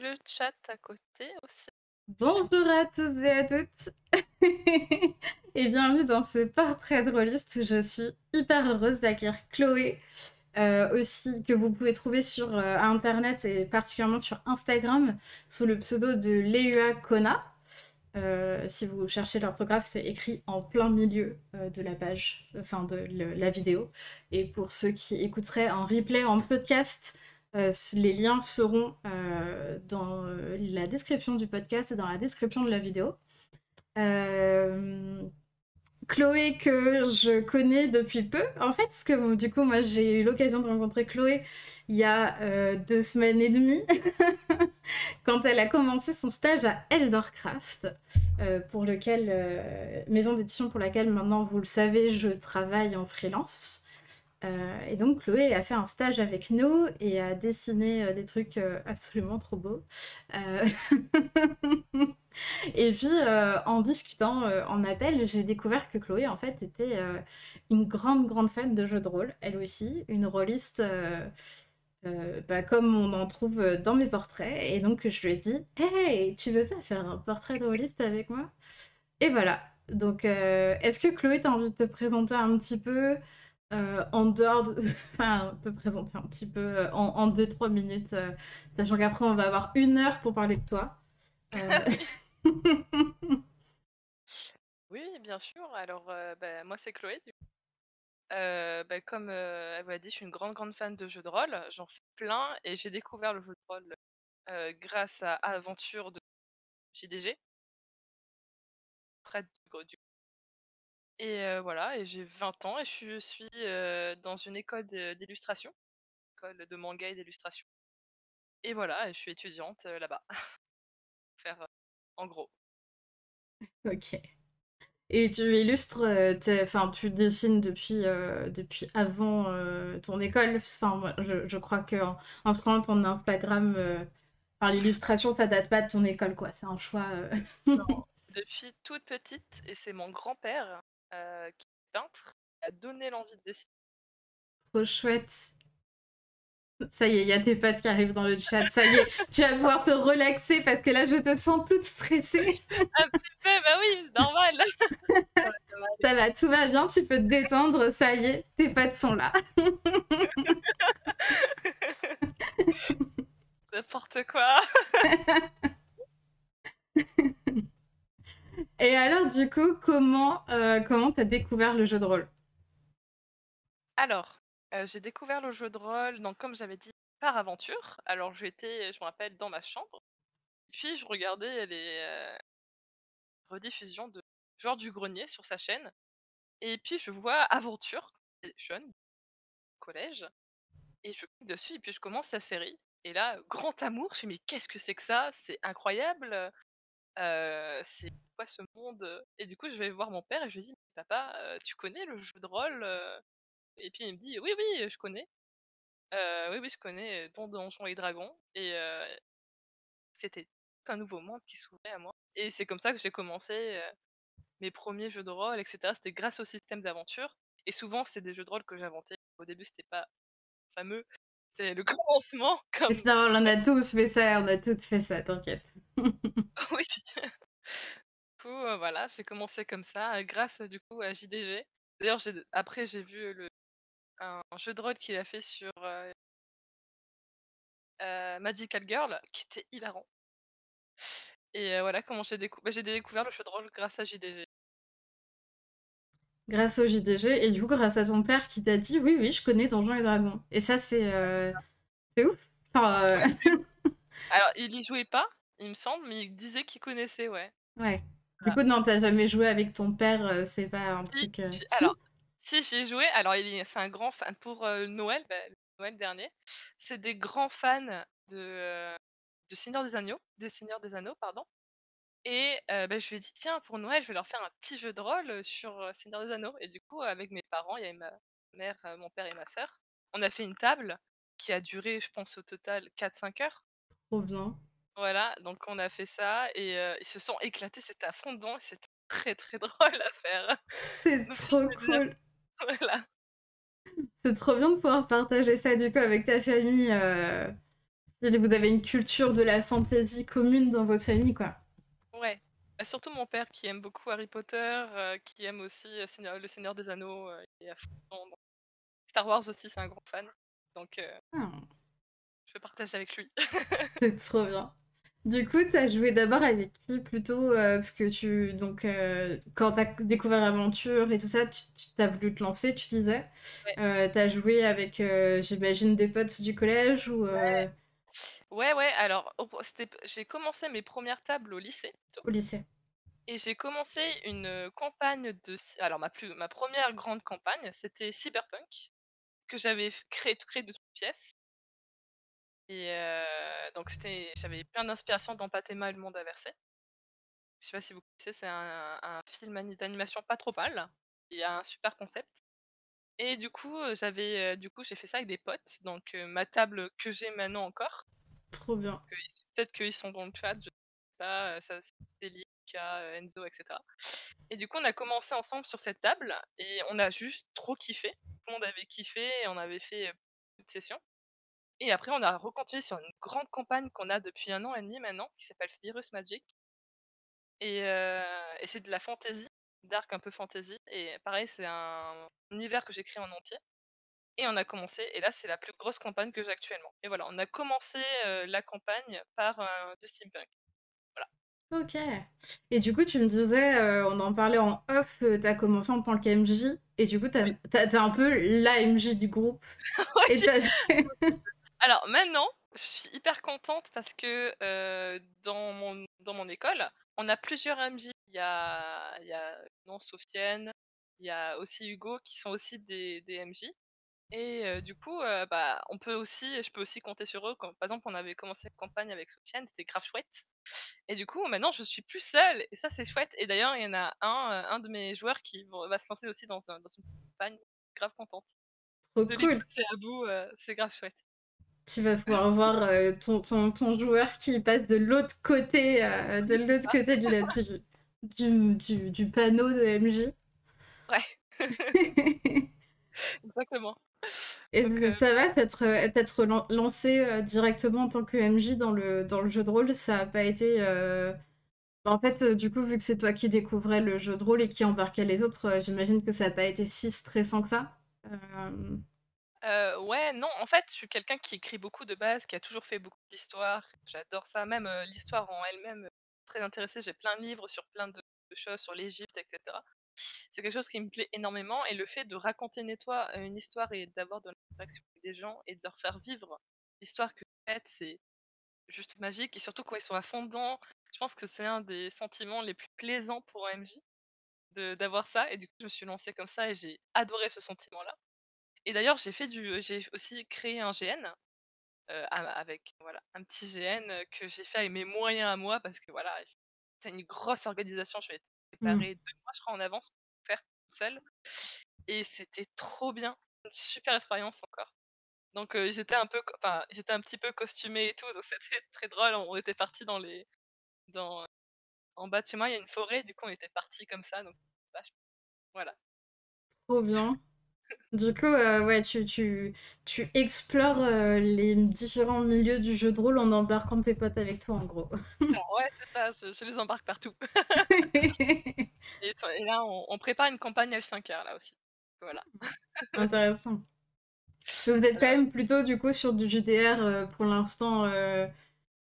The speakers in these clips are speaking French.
le chat à côté aussi. Bonjour à tous et à toutes et bienvenue dans ce portrait drôliste où je suis hyper heureuse d'accueillir Chloé euh, aussi que vous pouvez trouver sur euh, internet et particulièrement sur Instagram sous le pseudo de Leua Kona. Euh, si vous cherchez l'orthographe, c'est écrit en plein milieu de la page, enfin de la vidéo. Et pour ceux qui écouteraient en replay, en podcast, les liens seront dans la description du podcast et dans la description de la vidéo. Chloé que je connais depuis peu. En fait, parce que du coup, moi, j'ai eu l'occasion de rencontrer Chloé il y a euh, deux semaines et demie, quand elle a commencé son stage à Eldercraft, euh, pour lequel, euh, maison d'édition pour laquelle maintenant, vous le savez, je travaille en freelance. Et donc Chloé a fait un stage avec nous et a dessiné des trucs absolument trop beaux. Et puis, euh, en discutant euh, en appel, j'ai découvert que Chloé, en fait, était euh, une grande, grande fan de jeux de rôle, elle aussi, une rôliste bah, comme on en trouve dans mes portraits. Et donc, je lui ai dit Hey, tu veux pas faire un portrait de rôliste avec moi? Et voilà. Donc, est-ce que Chloé, t'as envie de te présenter un petit peu? En dehors de. enfin, te présenter un petit peu en 2-3 minutes, sachant qu'après, on va avoir une heure pour parler de toi. Oui, bien sûr. Alors, euh, bah, moi, c'est Chloé. Euh, bah, comme euh, elle vous l'a dit, je suis une grande, grande fan de jeux de rôle. J'en fais plein et j'ai découvert le jeu de rôle grâce à Aventure de JDG. Près du Et voilà, et j'ai 20 ans et je suis dans une école d'illustration, école de manga et d'illustration. Et voilà, et je suis étudiante là-bas. Faire en gros. Ok. Et tu illustres, euh, enfin, tu dessines depuis, euh, depuis avant euh, ton école? Enfin, je, je crois que en, ton Instagram, par l'illustration, ça date pas de ton école, quoi. C'est un choix. Non, depuis toute petite, et c'est mon grand-père qui est peintre, qui a donné l'envie de dessiner. Trop chouette. Ça y est, il y a tes potes qui arrivent dans le chat. Ça y est, tu vas pouvoir te relaxer parce que là, je te sens toute stressée. Un petit peu, bah oui, normal. ça va, tout va bien, tu peux te détendre. Ça y est, tes potes sont là. N'importe quoi. Et alors, du coup, comment euh, comment t'as découvert le jeu de rôle? Alors, j'ai découvert le jeu de rôle, donc comme j'avais dit, par aventure. Alors j'étais, je me rappelle, dans ma chambre. Puis je regardais les rediffusions de Joueur du Grenier sur sa chaîne. Et puis je vois Aventure, jeune, collège. Et je clique dessus et puis je commence la série. Et là, grand amour, je me dis mais qu'est-ce que c'est que ça? C'est incroyable C'est quoi ce monde Et du coup, je vais voir mon père et je lui dis Papa, tu connais le jeu de rôle et puis il me dit oui oui je connais. oui oui je connais Don Donjons et Dragons et c'était un nouveau monde qui s'ouvrait à moi. Et c'est comme ça que j'ai commencé mes premiers jeux de rôle etc. C'était grâce au système d'aventure et souvent c'est des jeux de rôle que j'inventais. Au début c'était pas fameux, c'est le commencement. Comme... on en a tous fait ça, on a toutes fait ça, t'inquiète. oui. Voilà, j'ai commencé comme ça, grâce du coup à JDG. D'ailleurs, après, j'ai vu le, un jeu de rôle qu'il a fait sur Magical Girl qui était hilarant. Et voilà comment j'ai bah, découvert le jeu de rôle grâce à JDG. Grâce au JDG et du coup grâce à ton père qui t'a dit oui oui je connais Donjons et Dragons. Et ça c'est c'est ouf. Alors il y jouait pas il me semble mais il disait qu'il connaissait ouais. Ouais. Du coup non t'as jamais joué avec ton père c'est pas un truc. Si, j'ai joué. Alors, c'est un grand fan pour Noël, bah, Noël dernier. C'est des grands fans de, de Seigneur des Anneaux, des Seigneurs des Anneaux, pardon. Et bah, je lui ai dit, tiens, pour Noël, je vais leur faire un petit jeu de rôle sur Seigneur des Anneaux. Et du coup, avec mes parents, il y avait ma mère, mon père et ma sœur, on a fait une table qui a duré, je pense, au total 4-5 heures. Trop bien. Voilà, donc on a fait ça et ils se sont éclatés, c'était à fond dedans et c'était très très drôle à faire. C'est trop cool. Voilà. C'est trop bien de pouvoir partager ça du coup avec ta famille. Euh, Vous avez une culture de la fantasy commune dans votre famille, quoi. Ouais. Bah, surtout mon père qui aime beaucoup Harry Potter, qui aime aussi Seigneur- Le Seigneur des Anneaux. et à fond Star Wars aussi, c'est un grand fan. Donc, Ah, je peux partager avec lui. c'est trop bien. Du coup, t'as joué d'abord avec qui plutôt euh, parce que tu donc euh, quand t'as découvert l'aventure et tout ça, tu, tu- t'as voulu te lancer, tu disais. Ouais. Euh, t'as joué avec, j'imagine, des potes du collège ou euh, Ouais, ouais, alors, j'ai commencé mes premières tables au lycée. au lycée. Et j'ai commencé une campagne de... Alors, ma, plus, ma première grande campagne, c'était Cyberpunk, que j'avais créé, créé de toutes pièces. Et euh, donc, c'était, j'avais plein d'inspiration dans Patema et le monde inversé. Je sais pas si vous connaissez, c'est un, un film ani- d'animation pas trop mal. Il y a un super concept. Et du coup, euh, j'avais, euh, du coup, j'ai fait ça avec des potes. Donc, ma table que j'ai maintenant encore, Trop bien. peut-être qu'ils sont dans le chat, je sais pas, ça c'est Lika, euh, Enzo, etc. Et du coup, on a commencé ensemble sur cette table et on a juste trop kiffé. Tout le monde avait kiffé et on avait fait une session. Et après, on a recontinué sur une grande campagne qu'on a depuis un an et demi maintenant, qui s'appelle Virus Magic. Et, euh, et c'est de la fantasy, dark un peu fantasy. Et pareil, c'est un univers que j'ai créé en entier. Et on a commencé, et là c'est la plus grosse campagne que j'ai actuellement. Et voilà, on a commencé euh, la campagne par euh, du steampunk. Ok. Et du coup, tu me disais, euh, on en parlait en off, euh, t'as commencé en tant qu'MJ, et du coup, t'as, Oui. t'es un peu la MJ du groupe. Et Alors maintenant, je suis hyper contente parce que euh, dans, mon, dans mon école, on a plusieurs MJ. Il y a, il y a non, Sofiane, il y a aussi Hugo qui sont aussi des, des MJ. Et euh, du coup, euh, bah, on peut aussi, je peux aussi compter sur eux. Quand, par exemple, on avait commencé la campagne avec Sofiane, c'était grave chouette. Et du coup, maintenant, je suis plus seule. Et ça, c'est chouette. Et d'ailleurs, il y en a un, un de mes joueurs qui va se lancer aussi dans, un- dans une petite campagne. Grave contente Trop de les cool. pousser à bout. euh, c'est grave chouette. Tu vas pouvoir voir euh, ton, ton, ton joueur qui passe de l'autre côté, euh, de l'autre côté de la- du, du, du, du panneau de MJ. Ouais, exactement. Et Donc, euh, ça va t'être t'être lan- lancé directement en tant que MJ dans le, dans le jeu de rôle, ça a pas été... En fait, du coup, vu que c'est toi qui découvrais le jeu de rôle et qui embarquait les autres, j'imagine que ça a pas été si stressant que ça. Euh, Ouais, non, en fait, je suis quelqu'un qui écrit beaucoup de base, qui a toujours fait beaucoup d'histoires. J'adore ça, même l'histoire en elle-même, très intéressée. J'ai plein de livres sur plein de, choses, sur l'Égypte, etc. C'est quelque chose qui me plaît énormément. Et le fait de raconter une, une histoire et d'avoir de l'interaction avec des gens et de leur faire vivre l'histoire que vous faites, c'est juste magique. Et surtout quand ils sont à fond dedans, je pense que c'est un des sentiments les plus plaisants pour un d'avoir ça. Et du coup, je me suis lancée comme ça et j'ai adoré ce sentiment-là. Et d'ailleurs, j'ai fait du, j'ai aussi créé un GN euh, avec voilà un petit GN que j'ai fait avec mes moyens à moi parce que voilà, c'est une grosse organisation. Je vais être préparée deux mois, je crois, en avance pour faire tout seul. Et c'était trop bien, une super expérience encore. Donc euh, ils étaient un peu, enfin ils étaient un petit peu costumés et tout, donc c'était très drôle. On était partis dans les, dans, en bas de chez moi, il y a une forêt, du coup on était partis comme ça, donc voilà. Trop bien. Du coup, euh, ouais, tu, tu, tu explores euh, les différents milieux du jeu de rôle en embarquant tes potes avec toi, en gros. Ouais, c'est ça, je, je les embarque partout. Et, là, on, on prépare une campagne L5R là aussi. Voilà. Intéressant. Mais vous êtes quand même plutôt du coup sur du JDR euh, pour l'instant.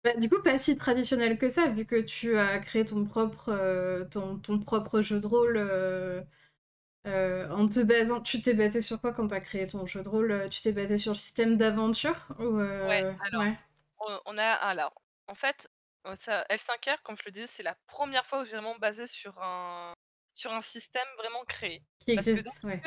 bah, du coup, pas si traditionnel que ça, vu que tu as créé ton propre, ton, ton propre jeu de rôle euh, en te basant. Tu t'es basé sur quoi quand tu as créé ton jeu de rôle? euh, Tu t'es basé sur le système d'aventure ou euh, Ouais, alors, ouais, on, a. Alors, en fait, euh, ça, L5R, comme je le disais, c'est la première fois où j'ai vraiment basé sur un, sur un système vraiment créé. qui existe, ouais.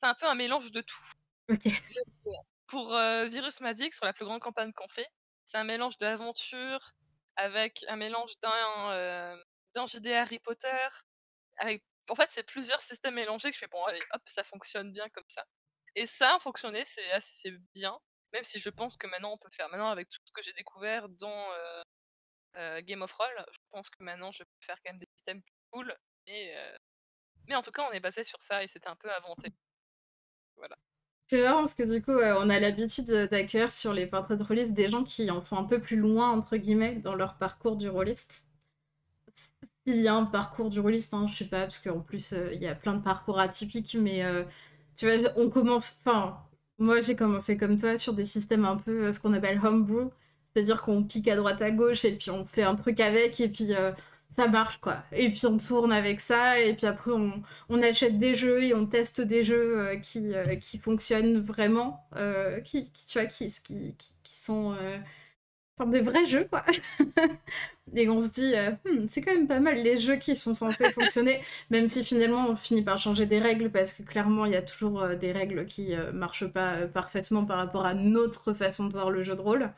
c'est un peu un mélange de tout. Pour euh, Virus Magic, sur la plus grande campagne qu'on fait, c'est un mélange d'aventure avec un mélange d'un d'un JDR Harry Potter. Avec... En fait, c'est plusieurs systèmes mélangés que je fais, bon, allez, hop, ça fonctionne bien comme ça. Et ça a fonctionné, c'est assez bien, même si je pense que maintenant on peut faire. Maintenant, avec tout ce que j'ai découvert dans euh, euh, Game of Roll, je pense que maintenant je peux faire quand même des systèmes plus cool. Mais, euh, mais en tout cas, on est basé sur ça et c'était un peu inventé. Voilà. C'est marrant parce que du coup, on a l'habitude d'accueillir sur les portraits de rôlistes des gens qui en sont un peu plus loin, entre guillemets, dans leur parcours du rôliste. S'il y a un parcours du rôliste, hein, je sais pas, parce qu'en plus, euh, il y a plein de parcours atypiques, mais euh, tu vois, on commence. Enfin, moi, j'ai commencé comme toi sur des systèmes un peu ce qu'on appelle homebrew, c'est-à-dire qu'on pique à droite à gauche et puis on fait un truc avec, et puis ça marche quoi. Et puis on tourne avec ça, et puis après on, achète des jeux et on teste des jeux euh, qui, euh, qui fonctionnent vraiment, euh, tu vois, qui sont enfin, des vrais jeux quoi. et on se dit, hmm, c'est quand même pas mal les jeux qui sont censés fonctionner, même si finalement on finit par changer des règles, parce que clairement il y a toujours des règles qui marchent pas parfaitement par rapport à notre façon de voir le jeu de rôle.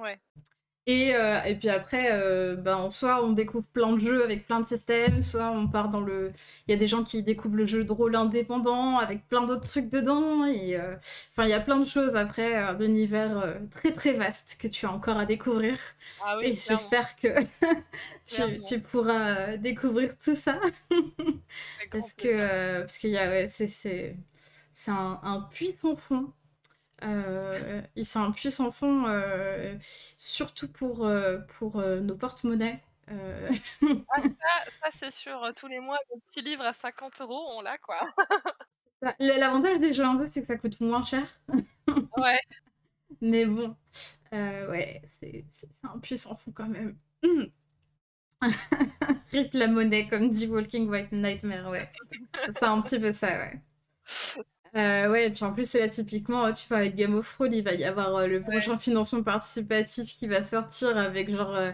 Ouais. Et, euh, et, puis après, euh, ben, soit on découvre plein de jeux avec plein de systèmes, soit on part dans le... Il y a des gens qui découvrent le jeu de rôle indépendant avec plein d'autres trucs dedans. Et euh, enfin, il y a plein de choses après, un univers très très vaste que tu as encore à découvrir. Ah oui, et j'espère que tu, tu, pourras découvrir tout ça. parce que parce qu'il y a... Ouais, c'est un, un puits sans fond. Euh, il s'appuie sans fond, euh, surtout pour, euh, pour nos porte-monnaies. Ah, ça, c'est sûr, tous les mois, le petit livre à 50 euros, on l'a quoi. Bah, l'avantage des jeux indés, c'est que ça coûte moins cher. ouais. Mais bon, ouais, c'est un puissant fond quand même. Rip la monnaie, comme dit Walking White Nightmare, ouais. c'est un petit peu ça, ouais. Euh, ouais, et puis en plus, c'est là typiquement, tu vois, avec Game of Thrones, il va y avoir euh, le prochain financement participatif qui va sortir avec genre euh,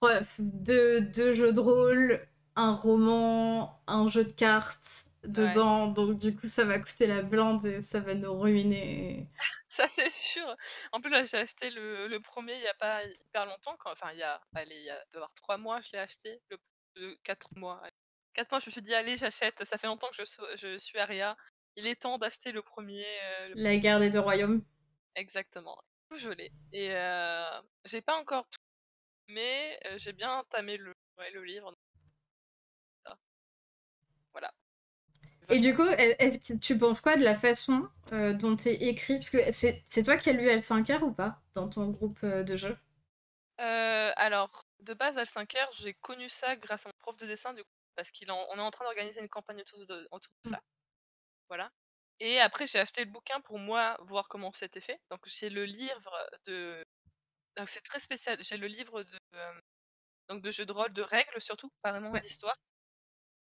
trois, deux, deux, jeux de rôle, un roman, un jeu de cartes dedans. Donc du coup, ça va coûter la blinde et ça va nous ruiner. ça, c'est sûr. En plus, là, j'ai acheté le, le, premier il n'y a pas hyper longtemps. Quand... Enfin, il y a, allez, il y a devoir trois mois, je l'ai acheté. Le, quatre mois. Quatre mois, je me suis dit, allez, j'achète. Ça fait longtemps que je, je suis Aria il est temps d'acheter le premier. Euh, La guerre des deux royaumes. Exactement. Je l'ai. Et euh, j'ai pas encore tout, mais euh, j'ai bien tamé le, le livre. Voilà. Et du coup, est-ce que tu penses quoi de la façon dont tu écrit? Parce que c'est toi qui as lu L5R ou pas dans ton groupe de jeu? Alors, de base, L5R, j'ai connu ça grâce à mon prof de dessin, du coup, parce qu'on est en train d'organiser une campagne autour de, autour de ça. Voilà. Et après, j'ai acheté le bouquin pour moi voir comment c'était fait. Donc, j'ai le livre de. Donc, c'est très spécial. J'ai le livre de. Donc, de jeux de rôle, de règles surtout, pas vraiment d'histoire.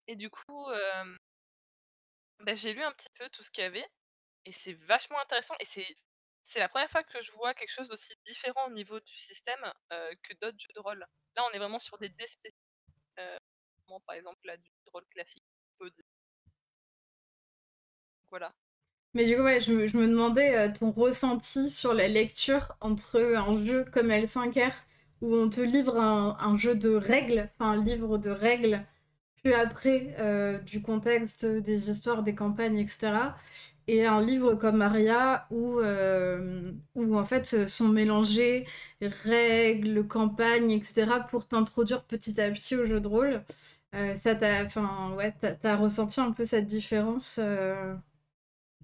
Et du coup, bah, j'ai lu un petit peu tout ce qu'il y avait. Et c'est vachement intéressant. Et c'est. C'est la première fois que je vois quelque chose d'aussi différent au niveau du système que d'autres jeux de rôle. Là, on est vraiment sur des dés spécifiques. par exemple, là, du jeu de rôle classique. Mais du coup, ouais, je, me demandais euh, ton ressenti sur la lecture entre un jeu comme L5R, où on te livre un, jeu de règles, enfin un livre de règles, puis après euh, du contexte, des histoires, des campagnes, etc. Et un livre comme Aria, où, euh, où en fait sont mélangées règles, campagnes, etc. pour t'introduire petit à petit au jeu de rôle. ça ouais, ressenti un peu cette différence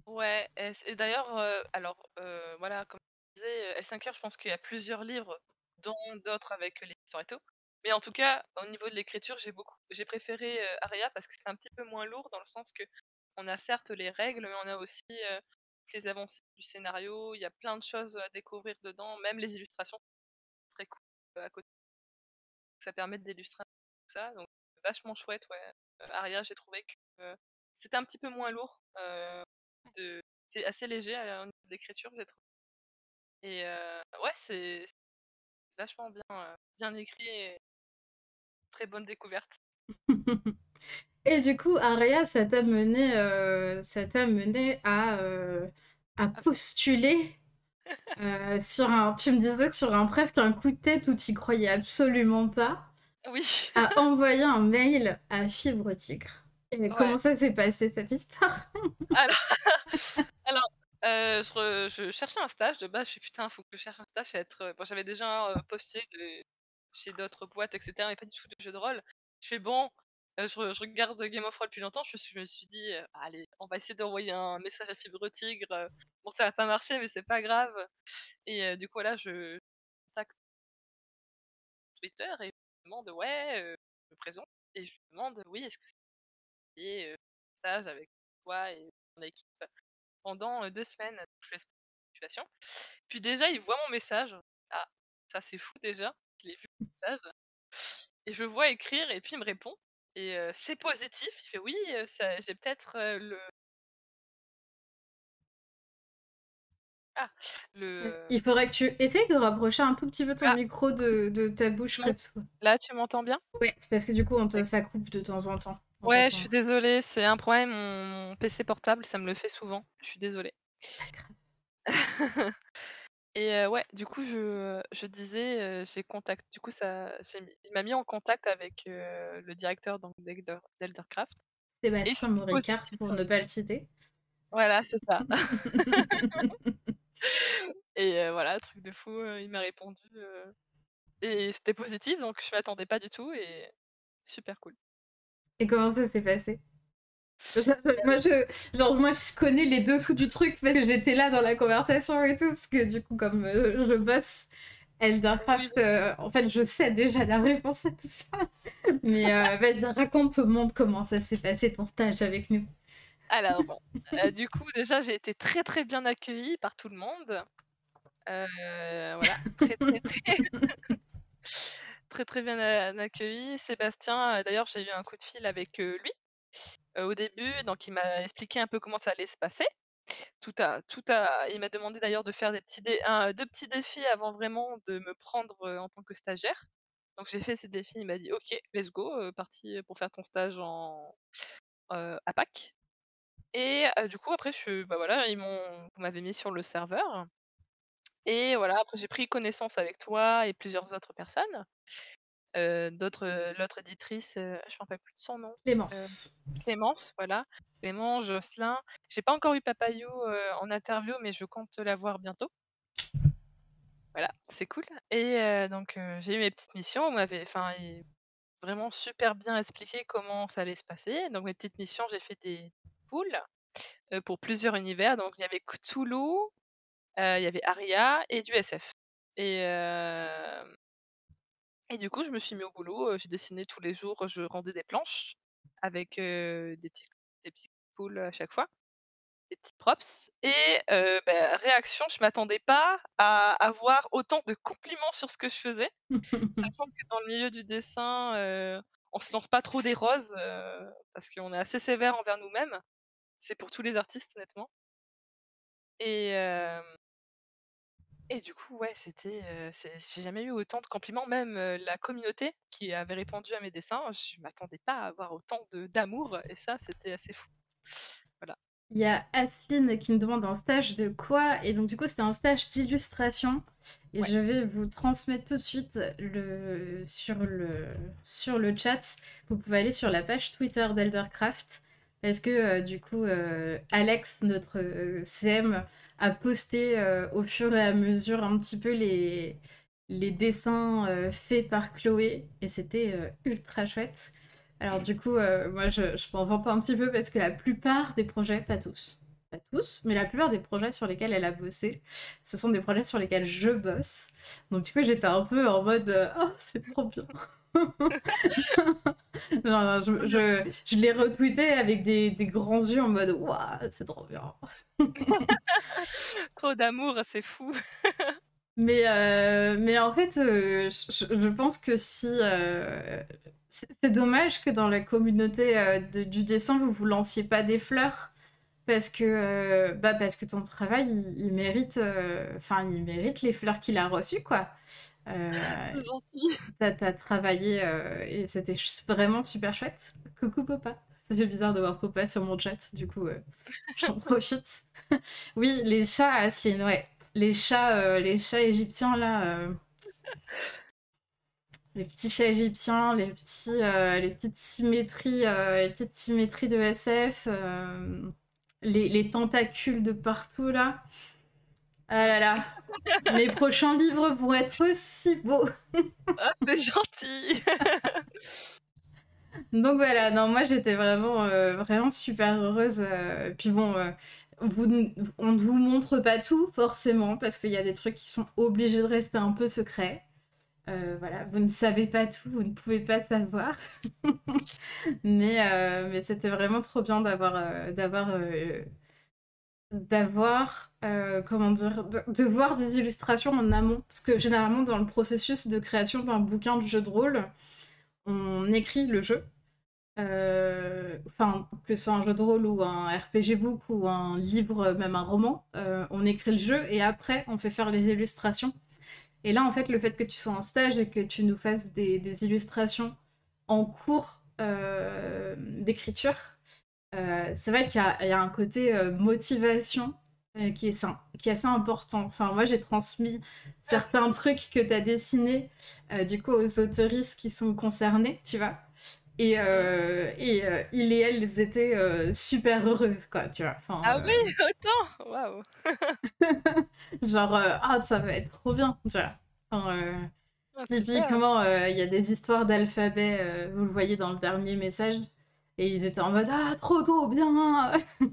Ouais, et, d'ailleurs, euh, alors euh, voilà, comme je disais, L5R, je pense qu'il y a plusieurs livres, dont d'autres avec les histoires et tout. Mais en tout cas, au niveau de l'écriture, j'ai beaucoup, j'ai préféré Aria parce que c'est un petit peu moins lourd dans le sens que on a certes les règles, mais on a aussi les avancées du scénario. Il y a plein de choses à découvrir dedans, même les illustrations, très cool à côté. Ça permet d'illustrer tout ça, donc vachement chouette, ouais. Aria, j'ai trouvé que c'était un petit peu moins lourd c'est assez léger au niveau d'écriture, j'ai trouvé. Et ouais, c'est vachement bien, bien écrit et très bonne découverte. et du coup, Aria, ça t'a mené, ça t'a mené à, à postuler sur un, tu me disais, sur un presque un coup de tête où tu croyais absolument pas. Oui. à envoyer un mail à Fibre Tigre. Et comment ça s'est passé cette histoire? Alors, alors euh, je, cherchais un stage de base. Je suis putain, faut que je cherche un stage. Être... Bon, j'avais déjà euh, posté chez d'autres boîtes, etc. Mais pas du tout de jeu de rôle. Je fais bon, je, regarde Game of Thrones depuis longtemps, je, je me suis dit, allez, on va essayer d'envoyer un message à Fibre Tigre. Bon, ça va pas marcher, mais c'est pas grave. Et du coup, là, je contacte Twitter et je me demande, ouais, je me présente, et je me demande, oui, est-ce que c'est un message avec toi et mon équipe pendant deux semaines, je fais situation. Puis déjà, il voit mon message. Ah, ça c'est fou déjà. Je l'ai vu le message. Et je le vois écrire et puis il me répond. Et c'est positif. Il fait oui, j'ai peut-être le. Ah, le. Il faudrait que tu essayes de rapprocher un tout petit peu ton ah. micro de, de, ta bouche. Là, tu m'entends bien? Ouais, c'est parce que du coup, on te... ça coupe de temps en temps. Ouais, je suis désolée, c'est un problème. Mon PC portable, ça me le fait souvent. Je suis désolée. Et ouais, du coup, je, je disais, j'ai contact. Du coup, ça, il m'a mis en contact avec le directeur donc d'Eldercraft. Sébastien Moricard, pour ne pas le citer. Voilà, c'est ça. et voilà, truc de fou, il m'a répondu. et c'était positif, donc je m'attendais pas du tout et super cool. Et comment ça s'est passé? Moi, je, genre, moi, je connais les dessous du truc parce que j'étais là dans la conversation et tout, parce que du coup, comme euh, je bosse Eldercraft, euh, en fait, je sais déjà la réponse à tout ça. Mais euh, vas-y, raconte au monde comment ça s'est passé ton stage avec nous. Alors, bon, du coup, déjà, j'ai été très très bien accueillie par tout le monde. voilà, très très très. très très bien accueilli. Sébastien, d'ailleurs, j'ai eu un coup de fil avec lui au début, donc il m'a expliqué un peu comment ça allait se passer. Tout a, tout a, il m'a demandé d'ailleurs de faire des petits deux petits défis avant vraiment de me prendre en tant que stagiaire. Donc j'ai fait ces défis, il m'a dit ok, let's go, parti pour faire ton stage en à Pâques. Et du coup après je, bah voilà, ils m'ont, vous m'avez mis sur le serveur. Et voilà, après j'ai pris connaissance avec toi et plusieurs autres personnes d'autres, l'autre éditrice, je ne me rappelle plus de son nom. Clémence. Clémence, voilà. Clémence, Jocelyn. J'ai pas encore eu Papayou en interview, mais je compte la voir bientôt. Voilà, c'est cool. Et donc j'ai eu mes petites missions. On m'avait, enfin, vraiment super bien expliqué comment ça allait se passer. Donc mes petites missions, j'ai fait des poules pour plusieurs univers. Donc il y avait Cthulhu, il y avait Aria et du SF. Et et du coup, je me suis mis au boulot, j'ai dessiné tous les jours, je rendais des planches avec des petits des petits poules à chaque fois, des petits props et bah, réaction, je m'attendais pas à avoir autant de compliments sur ce que je faisais. Sachant que dans le milieu du dessin, on se lance pas trop des roses, parce qu'on est assez sévère envers nous-mêmes. C'est pour tous les artistes honnêtement. Et et du coup, ouais, c'était, j'ai jamais eu autant de compliments, même, la communauté qui avait répondu à mes dessins, je m'attendais pas à avoir autant de d'amour et ça, c'était assez fou. Voilà. Il y a Asline qui me demande un stage de quoi? Et donc du coup, c'était un stage d'illustration et je vais vous transmettre tout de suite le sur le sur le chat. Vous pouvez aller sur la page Twitter d'Eldercraft parce que, du coup, Alex, notre, CM à poster euh, au fur et à mesure un petit peu les, les dessins euh, faits par Chloé et c'était euh, ultra chouette. Alors du coup, moi je, je m'en vante un petit peu parce que la plupart des projets, pas tous, pas tous, mais la plupart des projets sur lesquels elle a bossé, ce sont des projets sur lesquels je bosse. Donc du coup, j'étais un peu en mode oh c'est trop bien. je, je, je l'ai retweeté avec des, des, grands yeux en mode waouh, c'est trop bien. trop d'amour, c'est fou. mais, euh, mais en fait, euh, je, je, pense que si. Euh, c'est dommage que dans la communauté de, du dessin, vous vous lanciez pas des fleurs. Parce que, bah parce que ton travail, il, il mérite, enfin, il mérite les fleurs qu'il a reçues, quoi. Euh, gentil. T'as as travaillé euh, et c'était vraiment super chouette. Coucou Popa. Ça fait bizarre de voir Popa sur mon chat, du coup, euh, j'en profite. oui, les chats, Asline, ouais. Les chats, les chats égyptiens, là. Les petits chats égyptiens, les, petits, les petites symétries, les petites symétries de SF, les, les tentacules de partout, là. Ah là là. Mes prochains livres vont être si beaux. ah, c'est gentil. Donc voilà, non, moi j'étais vraiment, euh, vraiment super heureuse. euh, puis bon, euh, vous, on ne vous montre pas tout forcément parce qu'il y a des trucs qui sont obligés de rester un peu secrets. Voilà, vous ne savez pas tout, vous ne pouvez pas savoir. Mais, mais c'était vraiment trop bien d'avoir d'avoir d'avoir euh, comment dire de, voir des illustrations en amont. Parce que généralement dans le processus de création d'un bouquin de jeu de rôle on écrit le jeu. Euh, enfin que ce soit un jeu de rôle ou un RPG book ou un livre même un roman euh, on écrit le jeu et après on fait faire les illustrations. Et là en fait le fait que tu sois en stage et que tu nous fasses des, illustrations en cours d'écriture euh, c'est vrai qu'il y, a il y a un côté euh, motivation euh, qui, est, ça- qui est assez important. Enfin, moi, j'ai transmis certains trucs que tu as dessinés, du coup, aux autoristes qui sont concernés, tu vois. Et, et ils et elles étaient super heureuses, quoi, tu vois. Enfin, Ah oui, autant! Waouh! genre, ah, ça va être trop bien, tu vois. Enfin, Ah, typiquement, euh, il y a des histoires d'alphabet, vous le voyez dans le dernier message, et ils étaient en mode, ah, trop, trop bien!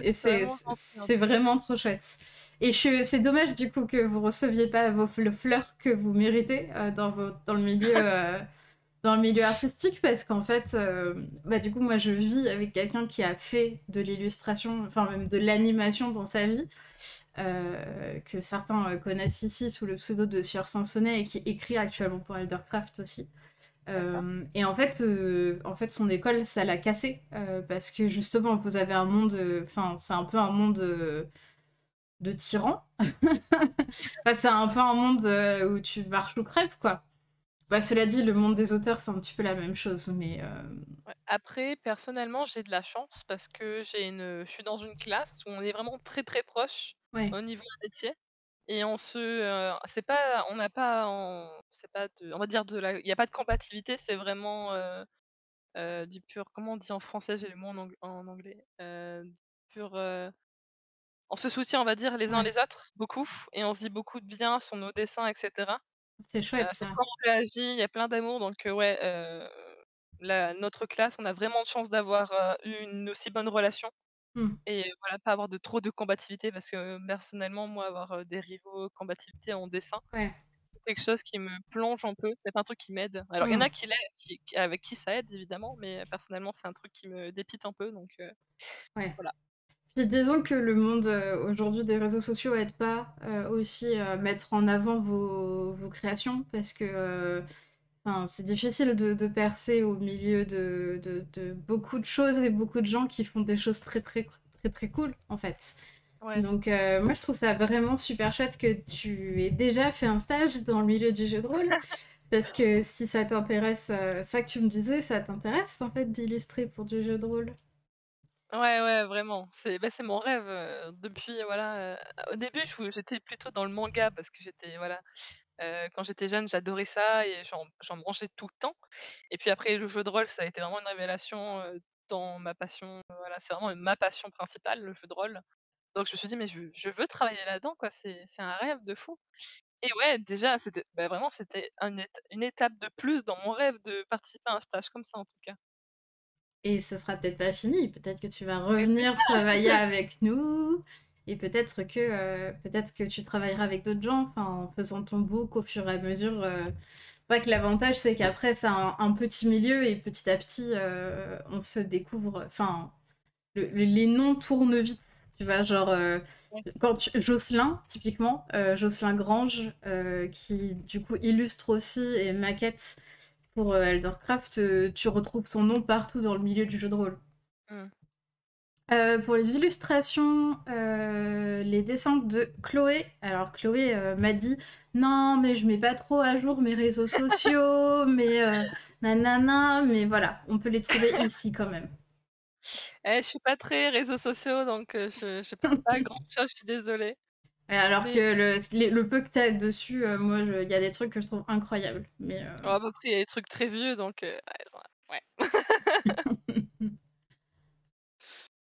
Et c'est Vraiment c'est vraiment trop chouette. Et c'est dommage du coup que vous receviez pas vos, le fleur que vous méritez euh, dans, vos- dans le milieu euh, dans le milieu artistique parce qu'en fait, euh, bah, du coup moi je vis avec quelqu'un qui a fait de l'illustration, enfin même de l'animation dans sa vie, que certains connaissent ici sous le pseudo de Sieur Sansonnet et qui écrit actuellement pour Eldercraft aussi. Euh, et en fait, euh, en fait, son école, ça l'a cassé euh, parce que justement, vous avez un monde, enfin, c'est un peu un monde de tyrans. Enfin, c'est un peu un monde où tu marches ou crèves, quoi. Bah, cela dit, le monde des auteurs, c'est un petit peu la même chose, mais. Après, personnellement, j'ai de la chance parce que j'ai une, je suis dans une classe où on est vraiment très très proches ouais, au niveau des métiers et on se, euh, c'est pas, on n'a pas, en- c'est pas de, on va dire de la, il n'y a pas de combativité, c'est vraiment euh, euh, du pur, comment on dit en français, j'ai le mot en, ang- en anglais, euh, du pur, euh, on se soutient, on va dire les uns ouais, les autres beaucoup et on se dit beaucoup de bien sur nos dessins, etc. c'est Heu, chouette ça. comment on réagit, il y a plein d'amour donc heu, ouais, heu, la notre classe, on a vraiment de chance d'avoir, heu, eu une aussi bonne relation Hmm, et voilà, pas avoir de trop de combativité parce que personnellement, moi, avoir, des rivaux combativité en dessin, ouais, c'est quelque chose qui me plonge un peu, c'est pas un truc qui m'aide. Alors il y en hmm, a qui l'aident, qui qui avec qui ça aide évidemment, mais personnellement, c'est un truc qui me dépite un peu donc heu, ouais. voilà. Puis disons que le monde euh, aujourd'hui des réseaux sociaux aide pas euh, aussi à mettre en avant vos, vos créations parce que euh, Enfin, c'est difficile de, de percer au milieu de, de, de beaucoup de choses et beaucoup de gens qui font des choses très très très très cool en fait. Ouais. Donc euh, moi je trouve ça vraiment super chouette que tu aies déjà fait un stage dans le milieu du jeu de rôle parce que si ça t'intéresse, euh, ça que tu me disais, ça t'intéresse en fait d'illustrer pour du jeu de rôle. Ouais, ouais, vraiment. C'est bah, c'est mon rêve, heu, depuis voilà, au début, j'étais plutôt dans le manga parce que j'étais voilà, heu, quand j'étais jeune, j'adorais ça et j'en j'en mangeais tout le temps et puis après le jeu de rôle, ça a été vraiment une révélation, heu, dans ma passion, heu, voilà, c'est vraiment ma passion principale, le jeu de rôle. Donc je me suis dit: «Mais je je veux travailler là-dedans quoi, c'est c'est un rêve de fou» et ouais, déjà, c'était bah, vraiment, c'était un ét une étape de plus dans mon rêve de participer à un stage comme ça, en tout cas. Et ce sera peut-être pas fini. Peut-être que tu vas revenir travailler avec nous. Et peut-être que, euh, peut-être que tu travailleras avec d'autres gens, en faisant ton book au fur et à mesure. euh. C'est vrai que l'avantage, c'est qu'après, c'est un, petit milieu et petit à petit, euh, on se découvre. Enfin, le- le- les noms tournent vite. Tu vois, genre, quand Jocelyn, typiquement, Jocelyn Grange, qui du coup illustre aussi et maquette pour Eldercraft, tu retrouves son nom partout dans le milieu du jeu de rôle. Mmh. Euh, pour les illustrations, euh, les dessins de Chloé. Alors Chloé euh, m'a dit non mais je mets pas trop à jour mes réseaux sociaux, mais nanana, mais voilà, on peut les trouver ici quand même. Eh, je suis pas très réseaux sociaux, donc je je parle pas grand-chose, je suis désolée. Et Alors Mais que le, les- le peu que t'as dessus, moi il y a des trucs que je trouve incroyables. Mais euh, bon, à peu près, il y a des trucs très vieux, donc ouais.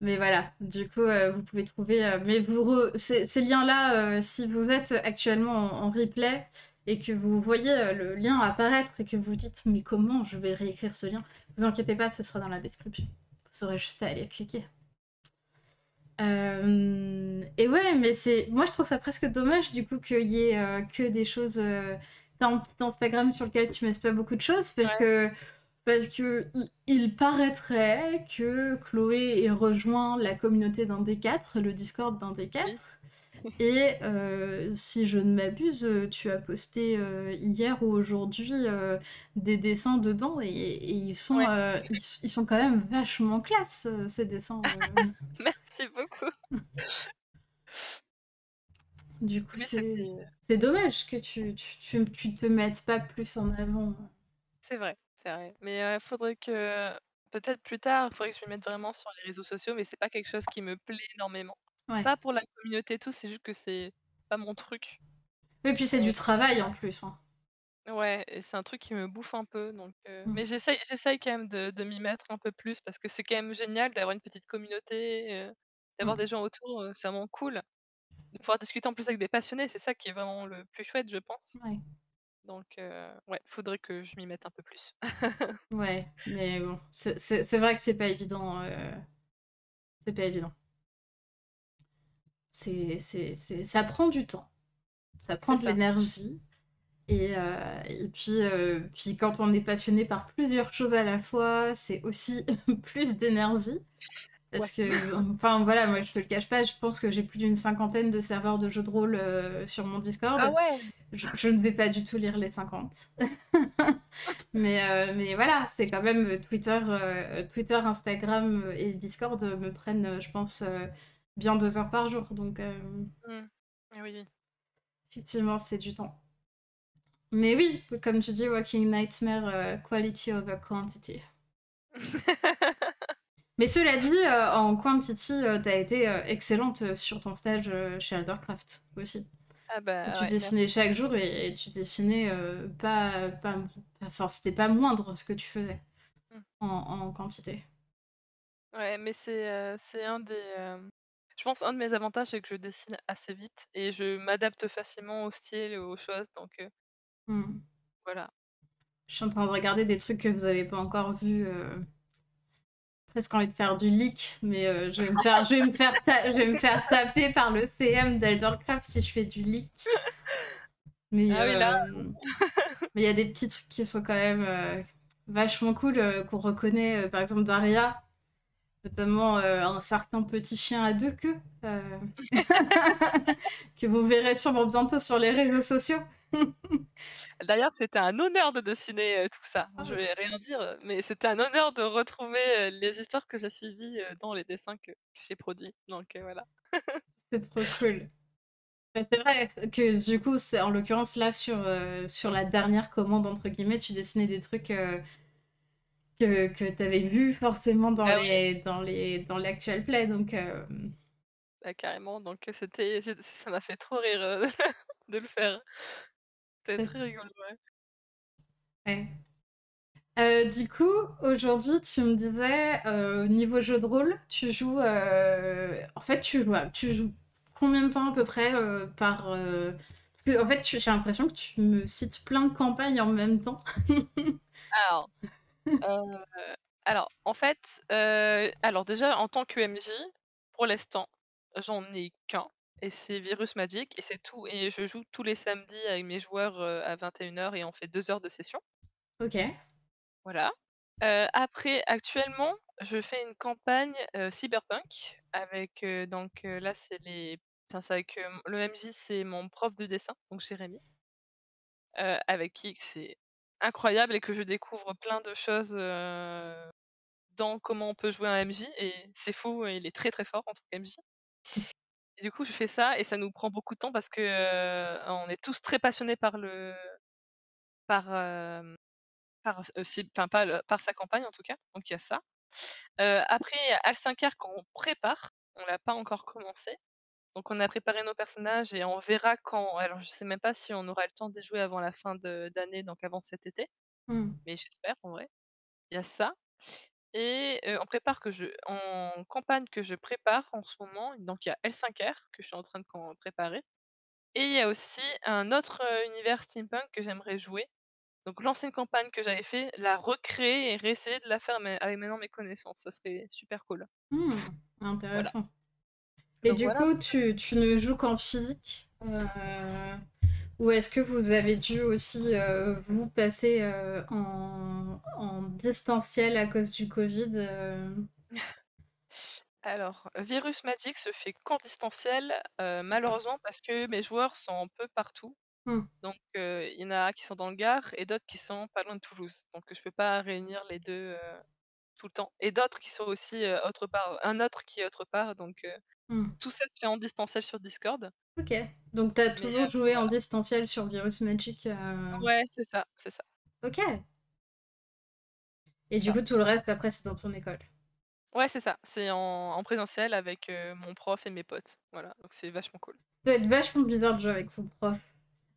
Mais voilà, du coup, euh, vous pouvez trouver. euh, mais vous re- ces, ces liens-là, euh, si vous êtes actuellement en, en replay et que vous voyez le lien apparaître et que vous dites mais comment je vais réécrire ce lien, vous inquiétez pas, ce sera dans la description. Vous aurez juste à aller cliquer. Et ouais, mais c'est. Moi, je trouve ça presque dommage du coup qu'il y ait que des choses. T'as un petit Instagram sur lequel tu mets pas beaucoup de choses parce Ouais. que. Parce que il, paraîtrait que Chloé ait rejoint la communauté d'un des quatre, le Discord d'un des quatre. Et euh, si je ne m'abuse, tu as posté euh, hier ou aujourd'hui euh, des dessins dedans et, et ils sont Ouais. ils, ils sont quand même vachement classe ces dessins. Merci beaucoup. Du coup, c'est dommage que tu, tu, tu, tu te mettes pas plus en avant. c'est vrai, c'est vrai. Mais heu, faudrait que peut-être plus tard, il faudrait que je me mette vraiment sur les réseaux sociaux, mais c'est pas quelque chose qui me plaît énormément. Ouais. Pas pour la communauté et tout, c'est juste que c'est pas mon truc. Et puis c'est du travail en plus. hein. ouais, et c'est un truc qui me bouffe un peu donc heu, Mm. mais j'essaye j'essaye quand même de de m'y mettre un peu plus parce que c'est quand même génial d'avoir une petite communauté, d'avoir Mm. des gens autour, c'est vraiment cool. De pouvoir discuter en plus avec des passionnés, c'est ça qui est vraiment le plus chouette, je pense. Ouais. Donc heu, ouais, faudrait que je m'y mette un peu plus. Ouais, mais bon, c'est- vrai que c'est pas évident. euh, C'est pas évident. C'est, ça prend du temps. Ça prend de l'énergie. Et, euh, et puis, euh, puis quand on est passionné par plusieurs choses à la fois, c'est aussi plus d'énergie. Parce Ouais. que, enfin voilà, moi je te le cache pas, je pense que j'ai plus d'une cinquantaine de serveurs de jeux de rôle euh, sur mon Ah Discord. ouais! Je, je ne vais pas du tout lire les 50. mais, euh, mais voilà, c'est quand même Twitter, euh, Twitter, Instagram et Discord me prennent, je pense, bien deux heures par jour. Donc, Mmh. Ah oui, oui. effectivement, c'est du temps. Mais oui, comme tu dis, Walking Nightmare, quality over quantity. Mais cela dit, euh, en quantity, euh, t'as été euh, excellente euh, sur ton stage chez Eldercraft aussi. Ah bah, Tu ouais, dessinais merci. chaque jour et, et tu dessinais pas, pas, enfin c'était pas moindre ce que tu faisais Mmh. en, en quantité. Ouais, mais c'est, un des, je pense un de mes avantages, c'est que je dessine assez vite et je m'adapte facilement au style, aux choses donc Hmm. voilà. Je suis en train de regarder des trucs que vous avez pas encore vus. Presque envie de faire du leak, mais euh, je vais me faire, je vais me faire, ta- je vais me faire taper par le CM d'Eldercraft si je fais du leak. Mais Ah oui, là euh, mais il y a des petits trucs qui sont quand même euh, vachement cool qu'on reconnaît, par exemple Daria, notamment euh, un certain petit chien à deux queues euh, que vous verrez sûrement bientôt sur les réseaux sociaux. d'ailleurs, c'était un honneur de dessiner, heu, tout ça. Ah Je vais rien dire, mais c'était un honneur de retrouver, heu, les histoires que j'ai suivies, dans les dessins que que j'ai produits donc voilà. C'est trop cool. Bah, c'est vrai que du coup, en l'occurrence là sur, euh, sur la dernière commande entre guillemets, tu dessinais des trucs euh, que, que tu avais vus forcément dans Ah oui, les dans les dans l'actual play donc euh, bah, carrément donc c'était ça m'a fait trop rire, de le faire. C'était c'est- très rigolo, ouais. ouais. Euh, du coup, aujourd'hui, tu me disais euh, niveau jeu de rôle, tu joues euh, en fait tu joues tu joues combien de temps à peu près par parce que en fait j'ai l'impression que tu me cites plein de campagnes en même temps. Alors, alors en fait, alors déjà en tant que MJ, pour l'instant, j'en ai qu'un et c'est Virus Magic et c'est tout et je joue tous les samedis avec mes joueurs, à 21:00 et on fait 2 heures de session, Ok. voilà. Après actuellement, je fais une campagne, Cyberpunk avec, donc là c'est les enfin c'est avec, le MJ c'est mon prof de dessin, donc Jérémy, avec qui c'est incroyable et que je découvre plein de choses, dans comment on peut jouer un MJ et c'est fou, il est très, très fort en tant qu'MJ et du coup, je fais ça et ça nous prend beaucoup de temps parce que, on est tous très passionnés par le par, par, heu, c'est enfin, pas le par sa campagne en tout cas, donc il y a ça. Après, il y a Al5R qu'on prépare, on l'a pas encore commencé, donc on a préparé nos personnages et on verra quand alors je sais même pas si on aura le temps de les jouer avant la fin de d'année, donc avant cet été, Hmm. mais j'espère en vrai. Il y a ça Et heu, en prépare que je en campagne que je prépare en ce moment, donc il y a L5R que je suis en train de préparer et il y a aussi un autre, heu, univers steampunk que j'aimerais jouer. Donc l'ancienne campagne que j'avais fait, la recréer et réessayer de la faire mais avec maintenant mes connaissances, ça serait super cool. Mmh, Voilà. intéressant. Et Donc du voilà coup, tu, tu ne joues qu'en physique euh, Ou est-ce que vous avez dû aussi euh, vous passer euh, en, en distanciel à cause du Covid euh? Alors, Virus Magic se fait qu'en distanciel, heu, malheureusement parce que mes joueurs sont un peu partout. Mmh. Donc il y en a qui sont dans le Gard et d'autres qui sont pas loin de Toulouse. Donc je peux pas réunir les 2 heu, tout le temps et d'autres qui sont aussi, autre part un autre qui est autre part donc Mmh. tout ça se fait en distanciel sur Discord. Ok. Donc t'as toujours heu, joué en distanciel sur Virus Magic euh, Ouais, c'est ça, c'est ça. Ok. Et du Ça. coup, tout le reste, après, c'est dans ton école. Ouais, c'est ça, c'est en en présentiel avec, heu, mon prof et mes potes. Voilà, donc c'est vachement cool. Ça doit être vachement bizarre de jouer avec son prof.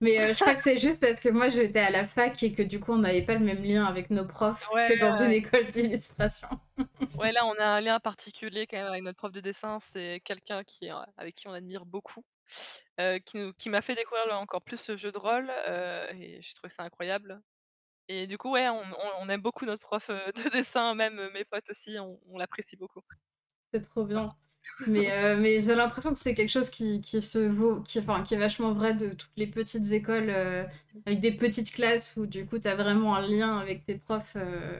Mais euh, je crois que c'est juste parce que moi j'étais à la fac et que du coup on n'avait pas le même lien avec nos profs Ouais, que dans ouais. une école d'illustration. Ouais, là, on a un lien particulier quand même avec notre prof de dessin. C'est quelqu'un qui, heu, avec qui on admire beaucoup, heu, qui nous qui m'a fait découvrir là encore plus ce jeu de rôle, et j'ai trouvé ça incroyable et du coup, ouais, on on on aime beaucoup notre prof, de dessin, même, mes potes aussi, on on l'apprécie beaucoup. C'est trop bien. Mais, euh, mais j'ai l'impression que c'est quelque chose qui, qui se vaut, qui, enfin, qui est vachement vrai de toutes les petites écoles euh, avec des petites classes où du coup t'as vraiment un lien avec tes profs. euh.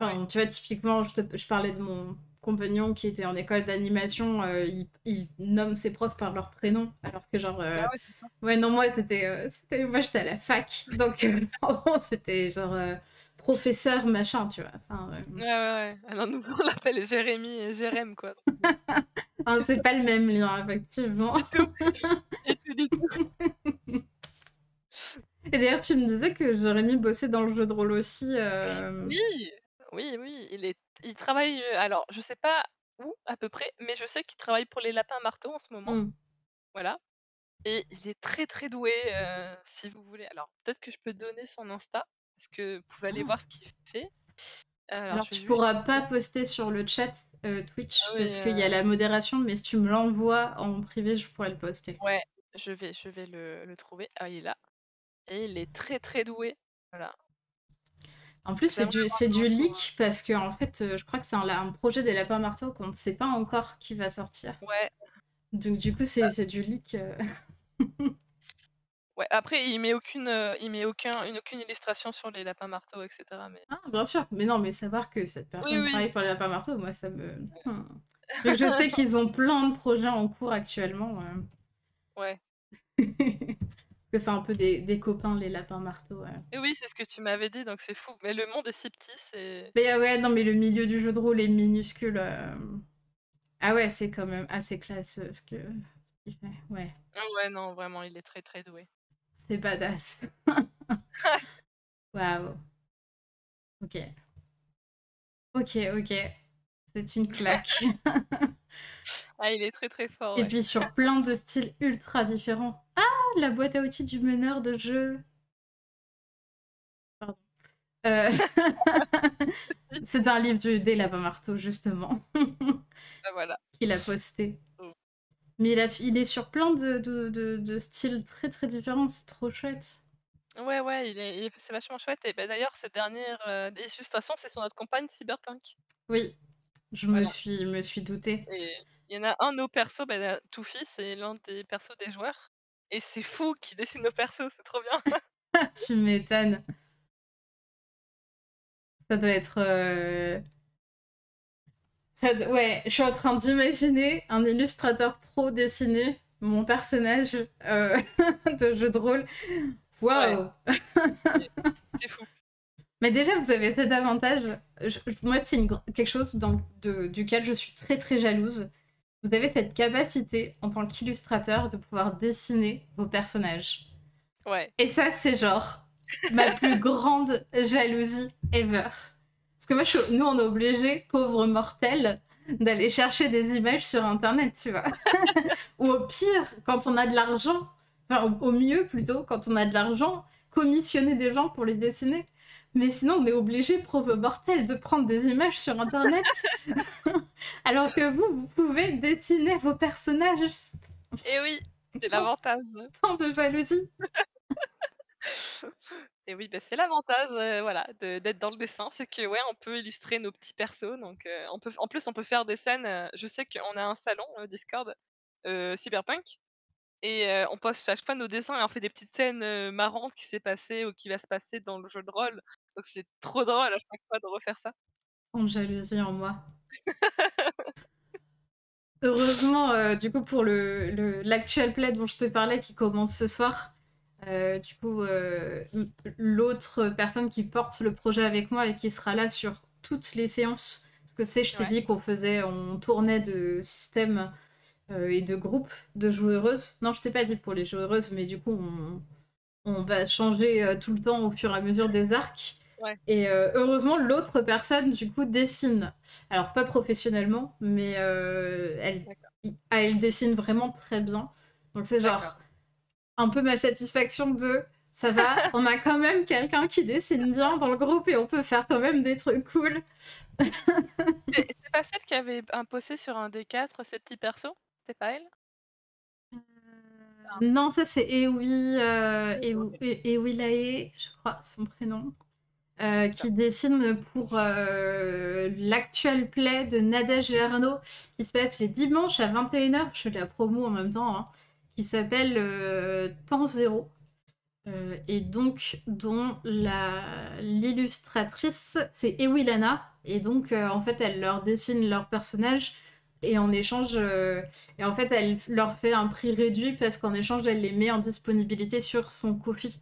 Enfin, Ouais. tu vois, typiquement, je, te- je parlais de mon compagnon qui était en école d'animation, il, il nomme ses profs par leur prénom, alors que genre, Ah ouais, ouais, non, moi c'était, c'était, moi j'étais à la fac, donc c'était genre professeur machin, tu vois. Enfin, euh, Ouais, ouais, ouais. Ah non, nous, on l'appelle Jérémy et Jérém, quoi. enfin, c'est pas le même lien, effectivement. Tout et tout. Et d'ailleurs, tu me disais que Jérémy bossait dans le jeu de rôle aussi. euh, Oui! Oui, oui, il est il travaille, heu, alors je sais pas où à peu près, mais je sais qu'il travaille pour les Lapins Marteaux en ce moment. hmm. Voilà et il est très, très doué, si vous voulez alors peut-être que je peux donner son Insta, parce que vous pouvez aller voir ce qu'il fait? Alors Alors, tu juste pourras pas poster sur le chat euh, Twitch ah parce qu'il y a heu, la modération, mais si tu me l'envoies en privé, je pourrais le poster. ouais, je vais je vais le le trouver. Ah, il est là et il est très, très doué. Voilà. En plus, c'est du, c'est du leak parce que en fait, euh, je crois que c'est un, un projet des lapins marteaux qu'on ne sait pas encore qui va sortir. ouais, Donc, du coup, c'est c'est du leak. ouais, après il met aucune, il met aucun une aucune illustration sur les Lapins Marteaux et cetera mais Ah, bien sûr. Mais non, mais savoir que cette personne oui. travaille pour les lapins marteaux, moi, ça me. Hmm. Je sais qu'ils ont plein de projets en cours actuellement. euh. Ouais. Parce que c'est un peu des, des copains, les lapins marteaux. ouais. Et oui, c'est ce que tu m'avais dit, donc c'est fou. Mais le monde est si petit, c'est Mais euh, ouais, non, mais le milieu du jeu de rôle est minuscule. euh. Ah ouais, c'est quand même assez classe euh, ce que ce qu'il fait. Ouais, ah ouais, non, vraiment, il est très, très doué. C'est badass. Waouh. Ok. Ok, ok. C'est une claque. Ah, il est très, très fort, Et ouais. puis sur plein de styles ultra différents. Ah, la boîte à outils du meneur de jeu. Pardon. Euh, c'est un livre du, des lapins marteaux, justement, Bah, voilà. qu'il a posté. Oh. Mais il, a- il est sur plein de, de, de- de styles très très différents, c'est trop chouette. Ouais, ouais, il est c'est vachement chouette et bah, d'ailleurs, cette dernière, heu, illustrations, c'est sur notre campagne Cyberpunk. Oui, je me suis, me suis doutée. il y en a un de nos persos, bah, là, Toufy, c'est l'un des persos des joueurs et c'est fou qu'il dessine nos persos, c'est trop bien. tu m'étonnes. Ça doit être... euh, Ça Ouais, je suis en train d'imaginer un illustrateur pro dessiner mon personnage euh, de jeu de rôle. Waouh C'est fou. Mais déjà, vous avez cet avantage. Je- moi, c'est une quelque chose dans- de- duquel je suis très très jalouse. Vous avez cette capacité en tant qu'illustrateur de pouvoir dessiner vos personnages. Ouais. Et ça, c'est genre ma plus grande jalousie ever. Parce que moi, je nous, on est obligés, pauvres mortels, d'aller chercher des images sur Internet, tu vois. Ou au pire, quand on a de l'argent, enfin, au, mieux plutôt, quand on a de l'argent, commissionner des gens pour les dessiner. mais sinon on est obligé, pauvre mortel, de prendre des images sur internet. Alors que vous, vous pouvez dessiner vos personnages. Et oui, c'est l'avantage. Tant de jalousie. Et oui, bah, c'est l'avantage, voilà, d'être dans le dessin, c'est que ouais, on peut illustrer nos petits persos. Donc, euh, on peut, en plus, on peut faire des scènes. je sais qu'on a un salon Discord euh, Cyberpunk et on poste à chaque fois nos dessins et on fait des petites scènes marrantes qui s'est passé ou qui va se passer dans le jeu de rôle. Donc c'est trop drôle à chaque fois de refaire ça. En jalousie en moi. Heureusement, du coup, pour le, le- l'actuel play dont je te parlais qui commence ce soir, euh, du coup, euh, l'autre personne qui porte le projet avec moi et qui sera là sur toutes les séances, parce que tu sais, je t'ai Ouais. dit qu'on faisait, on tournait de système euh, et de groupe de joueuses. Non, je t'ai pas dit pour les joueuses, mais du coup, on, on va changer tout le temps au fur et à mesure des arcs. Ouais. Et heureusement, l'autre personne, du coup, dessine. Alors, pas professionnellement, mais elle, ah, elle dessine vraiment très bien. Donc, c'est genre. Un peu ma satisfaction de ça va, on a quand même quelqu'un qui dessine bien dans le groupe et on peut faire quand même des trucs cool. C'est pas celle qui avait imposé sur un D4 ces petits persos? C'est pas elle? Non, ça c'est Ewi, euh, E- Ewilae, je crois, son prénom, euh, qui dessine pour euh, l'actuel play de Nadège Arnaud, qui se passe les dimanches à 21h, je fais de la promo en même temps, hein, qui s'appelle euh, Temps Zéro. Euh, et donc, dont l'illustratrice, c'est Ewilana. Et donc, euh, en fait, elle leur dessine leur personnage. Et en échange, et en fait, elle leur fait un prix réduit parce qu'en échange, elle les met en disponibilité sur son Kofi.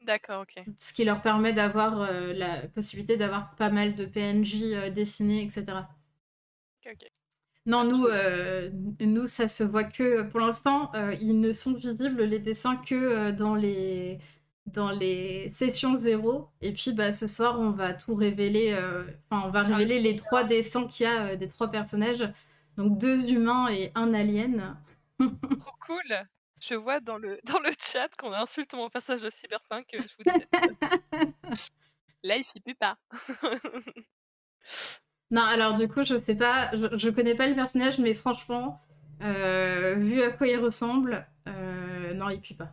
D'accord, ok. Ce qui leur permet d'avoir la possibilité d'avoir pas mal de PNJ dessinés, etc. ok, ok. Non, nous, euh, nous, ça se voit que pour l'instant, euh, ils ne sont visibles les dessins que euh, dans les dans les sessions zéro. Et puis, bah, ce soir, on va tout révéler. Enfin, on va révéler les trois dessins qu'il y a des trois personnages. Donc deux humains et un alien. Trop cool Je vois dans le, dans le chat qu'on insulte mon passage de Cyberpunk. Je vous. Là, il fit plus pas. Non, alors du coup, je sais pas, je, je connais pas le personnage, mais franchement, euh, vu à quoi il ressemble, euh, non, il pue pas.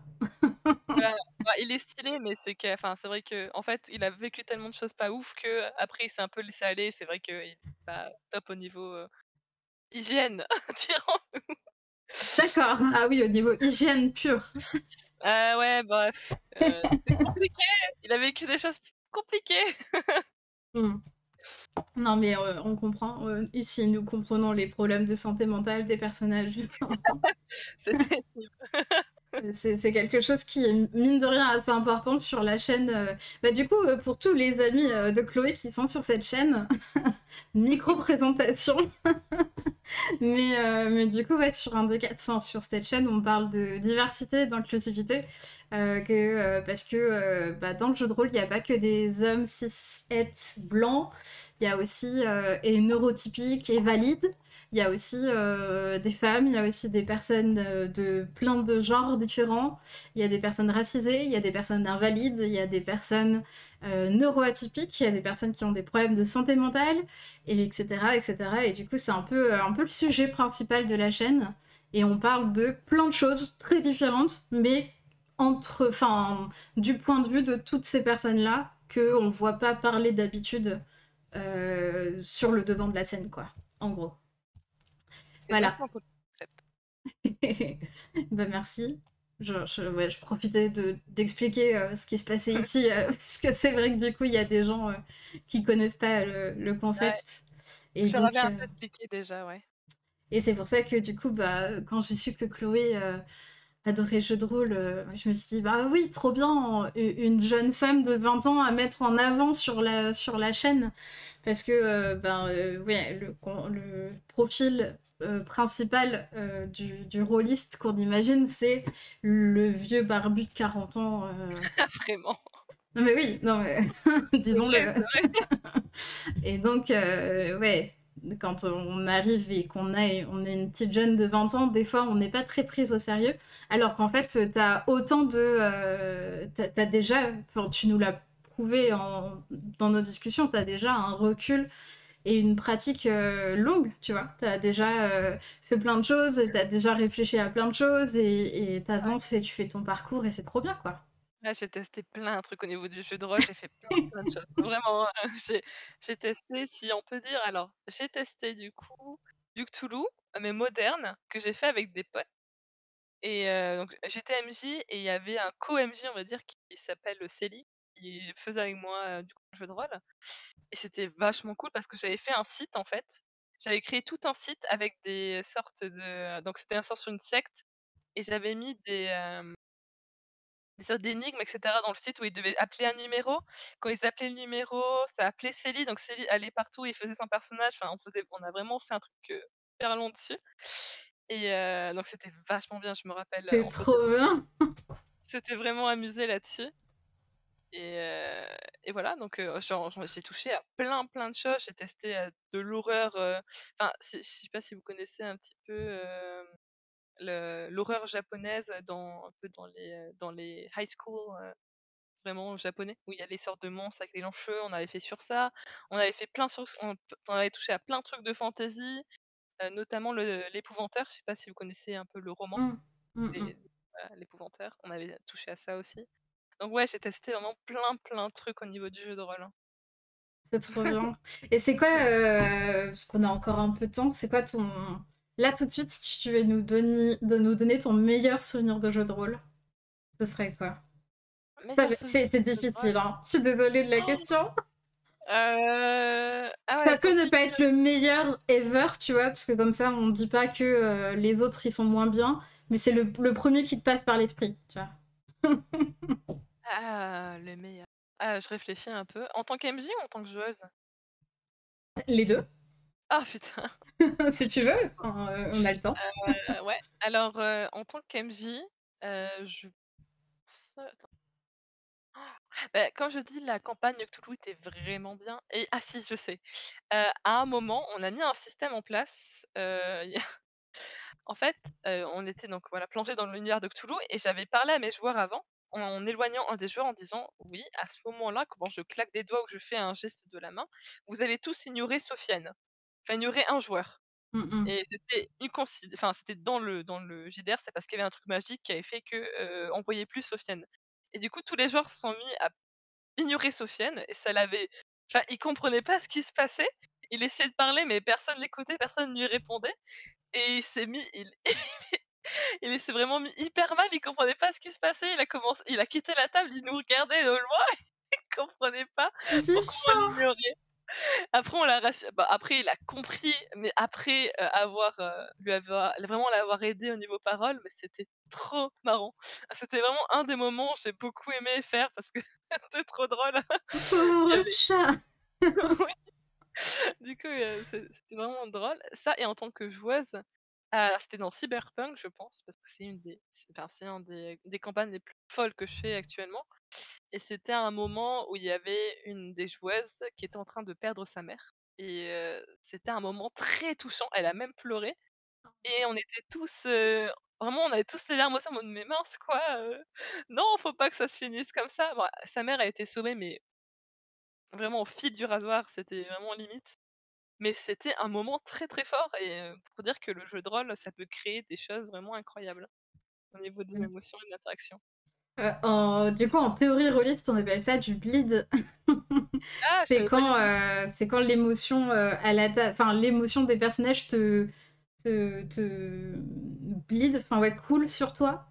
Voilà. Bah, il est stylé, mais c'est que, enfin, c'est vrai que, en fait, il a vécu tellement de choses pas ouf que après, il s'est un peu laissé aller. C'est vrai qu'il est pas top au niveau euh, hygiène, dirons. D'accord. Ah oui, au niveau hygiène pure. Ah ouais, bref. c'est compliqué. Il a vécu des choses compliquées. Hmm. Non, mais euh, on comprend. euh, ici, nous comprenons les problèmes de santé mentale des personnages. C'est terrible. C'est quelque chose qui est, mine de rien, assez important sur la chaîne. euh. Bah, du coup, euh, pour tous les amis euh, de Chloé qui sont sur cette chaîne, micro-présentation. mais, euh, mais du coup, ouais, sur un des quatre, enfin, sur cette chaîne, on parle de diversité, d'inclusivité. euh, euh, parce que bah, dans le jeu de rôle, il n'y a pas que des hommes cis, het, blancs. Il y a aussi et neurotypiques et valides. Il y a aussi euh, des femmes, il y a aussi des personnes de plein de genres différents. Il y a des personnes racisées, il y a des personnes invalides, il y a des personnes euh, neuroatypiques, il y a des personnes qui ont des problèmes de santé mentale, et etc., etc. Et du coup, c'est un peu, euh, un peu le sujet principal de la chaîne. Et on parle de plein de choses très différentes, mais entre, enfin, du point de vue de toutes ces personnes-là que on voit pas parler d'habitude sur le devant de la scène, quoi. En gros. Voilà. bah merci. Je, je, ouais, je profitais de, d'expliquer euh, ce qui se passait ici, euh, parce que c'est vrai que du coup, il y a des gens euh, qui connaissent pas le, le concept. Et, Je un peu expliqué déjà, ouais. et c'est pour ça que du coup, bah, quand j'ai su que Chloé adorait le jeu de rôle, je me suis dit, bah oui, trop bien, une jeune femme de 20 ans à mettre en avant sur la, sur la chaîne. Parce que euh, ben, euh, ouais, le, le profil euh, principal euh, du, du rôliste qu'on imagine, c'est le vieux barbu de 40 ans. euh. Vraiment. Non mais oui, non mais disons-le. Et donc, euh, ouais, quand on arrive et qu'on a, on est une petite jeune de 20 ans, des fois, on n'est pas très prise au sérieux. Alors qu'en fait, t'as autant de... t'as, t'as déjà, tu nous l'as prouvé en... dans nos discussions, tu as déjà un recul et une pratique euh, longue, tu vois. Tu as déjà euh, fait plein de choses, tu as déjà réfléchi à plein de choses et tu avances et tu fais ton parcours et c'est trop bien, quoi. Là, j'ai testé plein de trucs au niveau du jeu de rôle, j'ai fait plein, de choses. Vraiment, j'ai testé, si on peut dire. Alors, j'ai testé du coup du Cthulhu, mais moderne, que j'ai fait avec des potes. Et donc j'étais MJ et il y avait un co-MJ, on va dire, qui s'appelle Célie, qui faisait avec moi du coup le jeu de rôle. Et c'était vachement cool parce que j'avais fait un site en fait. J'avais créé tout un site avec des sortes de. Donc c'était un sort sur une secte. Et j'avais mis des, des sortes d'énigmes, etc. dans le site où ils devaient appeler un numéro. Quand ils appelaient le numéro, ça appelait Célie. Donc Célie allait partout et faisait son personnage. Enfin, on, faisait, on a vraiment fait un truc super long dessus. Et donc c'était vachement bien, je me rappelle. C'est trop bien. C'était vraiment amusé là-dessus. Et, et, voilà, donc j'ai touché à plein plein de choses. J'ai testé de l'horreur. Enfin, je sais pas si vous connaissez un petit peu l'horreur japonaise dans un peu dans les dans les high school vraiment japonais où il y a les sortes de monstres avec les longs cheveux. On avait fait sur ça. On avait fait plein sur, on, on avait touché à plein de trucs de fantasy notamment l'épouvanteur. Je sais pas si vous connaissez un peu le roman. Mmh. L'épouvanteur. On avait touché à ça aussi. Donc ouais, j'ai testé vraiment plein plein de trucs au niveau du jeu de rôle. Hein. C'est trop bien. Et c'est quoi, parce qu'on a encore un peu de temps, c'est quoi ton... Là tout de suite, si tu veux nous donner, de nous donner ton meilleur souvenir de jeu de rôle, ce serait quoi? C'est difficile, hein. Je suis désolée de la oh question. Euh... Ah ça peut ne pas être le meilleur ever, tu vois, parce que comme ça, on dit pas que euh, les autres ils sont moins bien, mais c'est le, le, premier qui te passe par l'esprit, tu vois. ah, le meilleur. Ah, je réfléchis un peu. En tant qu'MJ ou en tant que joueuse? Les deux. Ah putain. si tu veux, on, euh, a le temps. Euh, ouais. Alors, en tant qu'MJ, je. Attends. Bah, quand je dis la campagne Cthulhu était vraiment bien et ah si, je sais. à un moment, on a mis un système en place, en fait, on était donc voilà, plongé dans l'univers de Cthulhu et j'avais parlé à mes joueurs avant, en éloignant un des joueurs en disant: «Oui, à ce moment-là, quand je claque des doigts ou que je fais un geste de la main, vous allez tous ignorer Sofiane. Enfin ignorer un joueur». Mmh et c'était une enfin c'était dans le dans le JDR, c'est parce qu'il y avait un truc magique qui avait fait que, on voyait plus Sofiane. Et du coup, tous les joueurs se sont mis à ignorer Sofiane et ça l'avait. Enfin, il comprenait pas ce qui se passait. Il essayait de parler, mais personne l'écoutait, personne ne lui répondait. Et il s'est mis. Il... il s'est vraiment mis hyper mal, il comprenait pas ce qui se passait. Il a, commencé... il a quitté la table, il nous regardait de loin, il comprenait pas pourquoi on l'ignorait. Après, on l'a bah, après, il a compris, mais après euh, avoir, euh, lui avoir, vraiment l'avoir aidé au niveau parole, mais c'était trop marrant. Ah, c'était vraiment un des moments où j'ai beaucoup aimé faire parce que c'était trop drôle. Pauvre chat. Du coup, euh, c'était vraiment drôle. Ça, et en tant que joueuse, c'était dans Cyberpunk, je pense, parce que c'est une des, c'est un des, des campagnes les plus folles que je fais actuellement. Et c'était un moment où il y avait une des joueuses qui était en train de perdre sa mère. Et c'était un moment très touchant. Elle a même pleuré. Et on était tous. vraiment, on avait tous les larmes en mode Mais mince, quoi Non, faut pas que ça se finisse comme ça. sa mère a été sauvée, mais vraiment au fil du rasoir, c'était vraiment limite. Mais c'était un moment très très fort. Et pour dire que le jeu de rôle, ça peut créer des choses vraiment incroyables au niveau des mmh. émotions et de l'interaction. Euh, du coup, en théorie rôliste, on appelle ça du bleed. Ah, c'est quand, euh, c'est quand l'émotion à la enfin l'émotion des personnages te te, te bleed, enfin ouais, coule sur toi,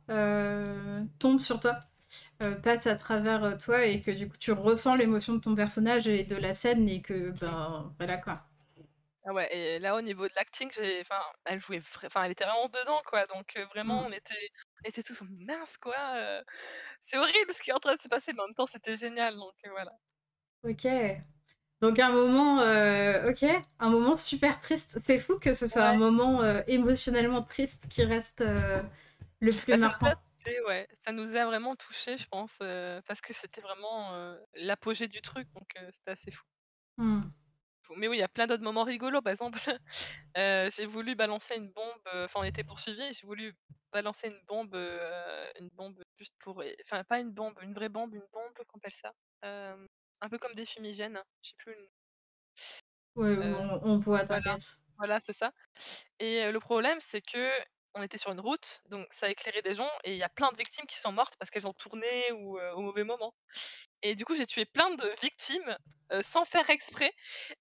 tombe sur toi, passe à travers toi et que du coup tu ressens l'émotion de ton personnage et de la scène et que ben voilà quoi. Ah ouais, et là au niveau de l'acting, j'ai, enfin, elle jouait, enfin, elle était vraiment dedans quoi, donc vraiment mmh. on était, on était tous mince quoi, c'est horrible ce qui est en train de se passer, mais en même temps c'était génial, donc voilà. Ok. Donc un moment, ok, un moment super triste. C'est fou que ce soit un moment émotionnellement triste qui reste le plus bah, marquant. Ça, ouais, ça nous a vraiment touché, je pense, parce que c'était vraiment l'apogée du truc, donc c'était assez fou. Mais oui, il y a plein d'autres moments rigolos. Par exemple, heu, j'ai voulu balancer une bombe, heu, enfin on était poursuivis, j'ai voulu balancer une bombe, heu, une bombe juste pour enfin pas une bombe, une vraie bombe, une bombe, comment on appelle ça? Un peu comme des fumigènes, je sais plus le Ouais, on on voit, voilà, voilà, c'est ça et le problème, c'est qu'on était sur une route, donc ça a éclairé des gens et il y a plein de victimes qui sont mortes parce qu'elles ont tourné ou au mauvais moment et du coup, j'ai tué plein de victimes, sans faire exprès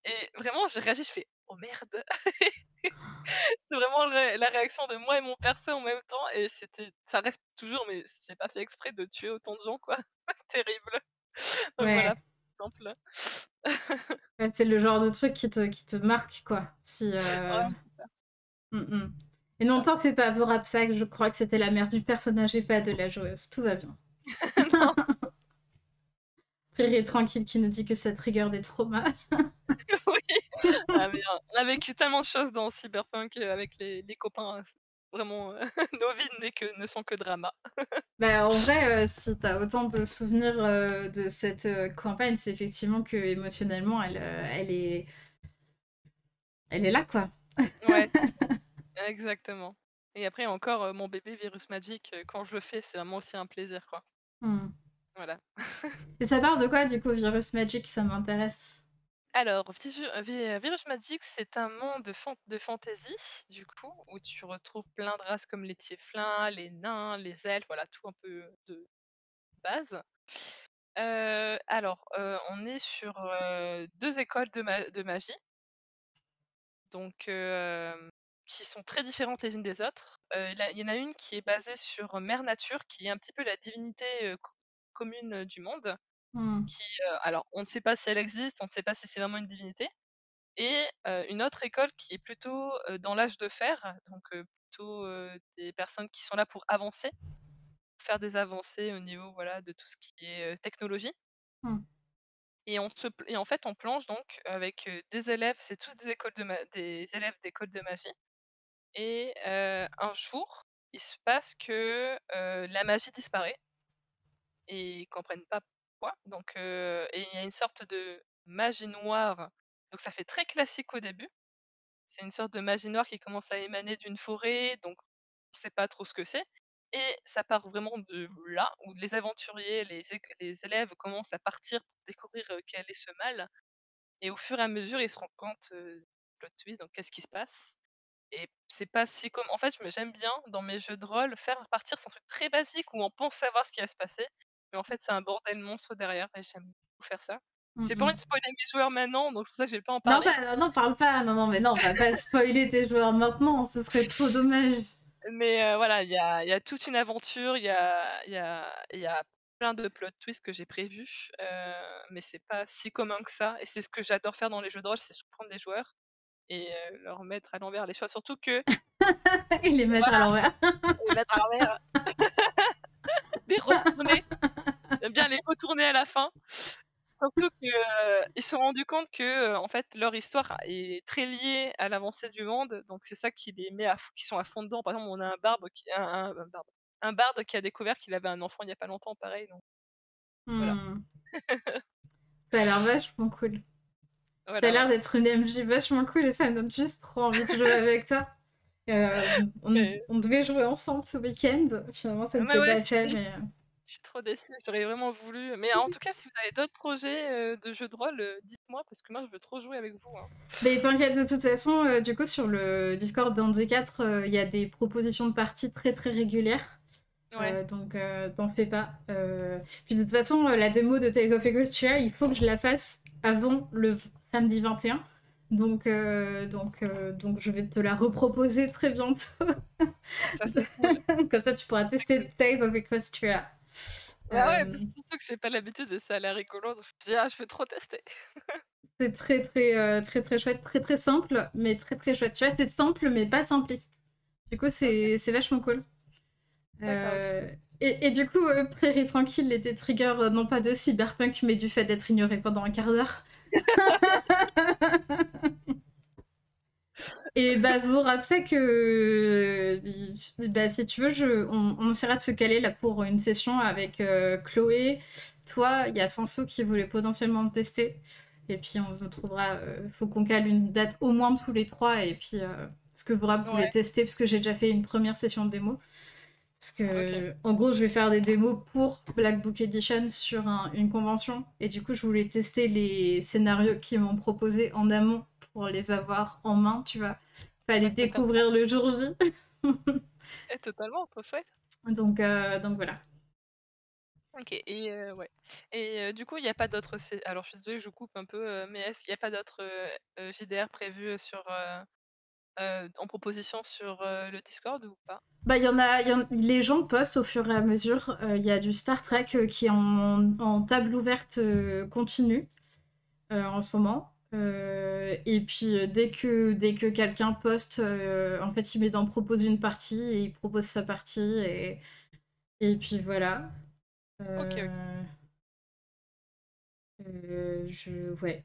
et vraiment j'ai réagi, je fais: «Oh merde!» c'est vraiment ré la réaction de moi et mon perso en même temps et c'était ça reste toujours mais j'ai pas fait exprès de tuer autant de gens, quoi. Terrible. Donc voilà, Ouais. exemple. Ouais, c'est le genre de truc qui te qui te marque, quoi. Si, Ouais. Et non, Ça. t'en fais pas, Vorapsak, je crois que c'était la mère du personnage et pas de la joueuse. Tout va bien. Riri tranquille qui nous dit que ça trigger des traumas. Oui. Ah mais on a vécu tellement de choses dans Cyberpunk, heu, avec les les copains, c'est vraiment, heu, nos vies n'est que ne sont que drama. Bah, en vrai, heu, si tu as autant de souvenirs, de cette, campagne, c'est effectivement qu'émotionnellement elle, heu, elle est elle est là, quoi. Ouais, exactement et après encore, mon bébé Virus Magic, quand je le fais, c'est vraiment aussi un plaisir, quoi. Mmh. Voilà. Et ça parle de quoi, du coup, Virus Magic? Ça m'intéresse? Alors, heu, Vi Virus Magic, c'est un monde de fan de fantasy, du coup, où tu retrouves plein de races comme les tieflings, les nains, les elfes, voilà, tout un peu de base. Heu, alors, on est sur, heu, 2 écoles de ma de magie donc qui sont très différentes les unes des autres. Il y en a une qui est basée sur Mère Nature, qui est un petit peu la divinité, commune du monde, Mmh. qui, alors on ne sait pas si elle existe, on ne sait pas si c'est vraiment une divinité et une autre école qui est plutôt, dans l'âge de fer, donc plutôt, des personnes qui sont là pour avancer, faire des avancées au niveau, voilà, de tout ce qui est, technologie Mmh. et on se et en fait, on plonge donc avec, des élèves, c'est tous des écoles de ma des élèves d'écoles de magie et un jour, il se passe que, la magie disparaît et ils comprennent pas pourquoi donc et il y a une sorte de magie noire, donc ça fait très classique au début. C'est une sorte de magie noire qui commence à émaner d'une forêt, donc on sait pas trop ce que c'est et ça part vraiment de là, où les aventuriers, les élèves commencent à partir pour découvrir, quel est ce mal et au fur et à mesure, ils se rendent compte, heu, plot twist, donc qu'est-ce qui se passe? Et c'est pas si com en fait, je me j'aime bien dans mes jeux de rôle faire partir sur un truc très basique où on pense savoir ce qui va se passer, mais en fait, c'est un bordel monstre derrière et j'aime beaucoup faire ça. Mmh J'ai pas envie de spoiler mes joueurs maintenant, donc c'est pour ça que je vais pas en Non, parler. bah, non, parle pas. Non, non, mais non, on va pas spoiler tes joueurs maintenant, ce serait trop dommage. Mais heu, voilà, il y a il y a toute une aventure, il y a il y a y a plein de plot twists que j'ai prévus, heu, mais c'est pas si commun que ça et c'est ce que j'adore faire dans les jeux de rôle, c'est surprendre des joueurs et heu, leur mettre à l'envers les choses. Surtout que Et les mettre à l'envers. les mettre à l'envers, les retourner, j'aime bien les retourner à la fin. Surtout que, heu, ils se sont rendus compte que, heu, en fait, leur histoire est très liée à l'avancée du monde, donc c'est ça qui les met à qui sont à fond dedans. Par exemple, on a un barbe qui un un un barbe, un barde qui a découvert qu'il avait un enfant il y a pas longtemps, pareil, donc voilà. Mmh. Ça a l'air vachement cool. Voilà, l'air voilà. d'être une MJ vachement cool et ça me donne juste trop envie de jouer avec toi. Euh, on, Mais on devait jouer ensemble ce week-end. Finalement, ça ne mais s'est ouais, pas fait, mais... euh, je suis trop déçue, j'aurais vraiment voulu mais en tout cas, si vous avez d'autres projets, heu, de jeux de rôle, dites-moi parce que moi, je veux trop jouer avec vous, hein. Mais t'inquiète, de toute façon, euh, du coup, sur le Discord d'un des quatre, euh, il y a des propositions de parties très très régulières. Ouais, Euh, donc, euh, t'en fais pas. Euh, Puis de toute façon, euh, la démo de Tales of Equestria, il faut que je la fasse avant le samedi 21. Donc, euh, donc, euh, donc, je vais te la reproposer très bientôt. ça, c'est cool, Comme ça, tu pourras tester Tales of Equestria. Bah ouais, Euh, puis surtout que j'ai pas l'habitude et ça a l'air rigolo, donc je me dis: «Ah, je veux trop tester». c'est très, très, euh, très, très chouette, très, très simple, mais très, très chouette. Tu vois, c'est simple, mais pas simpliste. Du coup, c'est c'est vachement cool. Euh, et, et du coup, euh, Prairie Tranquille était trigger euh, non pas de cyberpunk, mais du fait d'être ignoré pendant un quart d'heure. et bah, vous rappelez que euh, bah, si tu veux, je, on, on essaiera de se caler là pour une session avec euh, Chloé. Toi, il y a Sanso qui voulait potentiellement me tester. Et puis on trouvera, euh, faut qu'on cale une date au moins tous les trois. Et puis, euh, ce que vous pouvez tester, parce que j'ai déjà fait une première session de démo. Parce que, en gros, je vais faire des démos pour Black Book Edition sur une convention. Et du coup, je voulais tester les scénarios qu'ils m'ont proposés en amont pour les avoir en main, tu vois. Pas les découvrir le jour J. et totalement, trop chouette. Donc, euh, donc voilà. Ok, et euh, ouais. Et euh, du coup, il n'y a pas d'autres. Alors, je suis désolée, je coupe un peu, mais est-ce qu'il n'y a pas d'autres JDR prévus sur, en proposition sur le Discord ou pas? Bah, y en a, les gens postent au fur et à mesure. Il y a du Star Trek qui est en, table ouverte continue en ce moment. et puis dès que, dès que quelqu'un poste, en fait, il met dans propose une partie et il propose sa partie et, et puis voilà. Ok, ok. je... Ouais.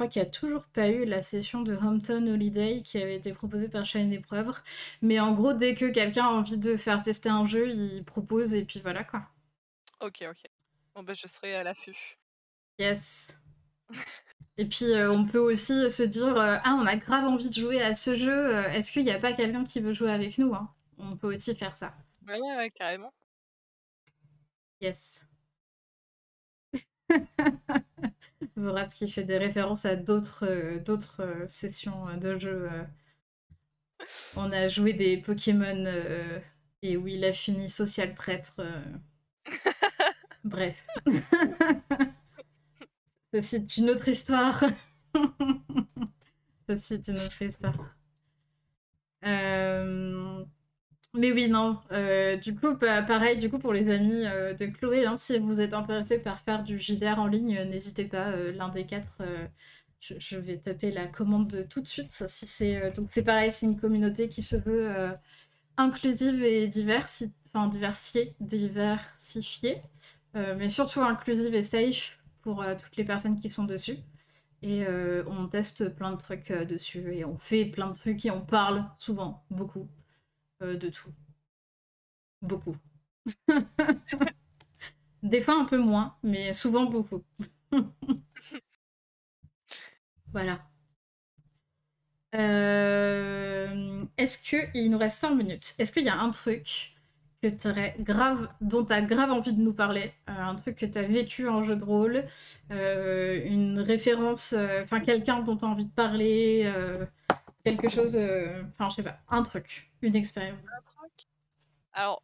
Crois qu'il n'y a toujours pas eu la session de Hampton Holiday qui avait été proposée par Shine Épreuve. Mais en gros, dès que quelqu'un a envie de faire tester un jeu, il propose et puis voilà quoi. Ok, ok. Bon, bah, je serai à l'affût. Yes. et puis, on peut aussi se dire Ah, on a grave envie de jouer à ce jeu. Est-ce qu'il n'y a pas quelqu'un qui veut jouer avec nous hein? On peut aussi faire ça. Ouais, ouais, carrément. Yes. Vorap qui fait des références à d'autres euh, d'autres euh, sessions euh, de jeu. On a joué des Pokémon et où il a fini social traître. Bref. c'est une autre histoire. c'est une autre histoire. Euh... Mais oui, non. Euh, du coup, pareil, du coup, pour les amis euh, de Chloé, hein, si vous êtes intéressés par faire du JDR en ligne, euh, n'hésitez pas, l'un des quatre, je, vais taper la commande tout de suite. Si c'est, donc c'est pareil, c'est une communauté qui se veut inclusive et diversi... enfin, diversifiée, diversifiée, mais surtout inclusive et safe pour toutes les personnes qui sont dessus. Et on teste plein de trucs dessus et on fait plein de trucs et on parle souvent, beaucoup. Euh, de tout. Beaucoup. Des fois un peu moins, mais souvent beaucoup. voilà. Euh, est-ce que il nous reste 5 minutes? Est-ce qu'il y a un truc que grave, dont tu as grave envie de nous parler, euh, un truc que tu as vécu en jeu de rôle, une référence, enfin quelqu'un dont tu as envie de parler, quelque chose, enfin je sais pas, un truc. Une expérience. Alors,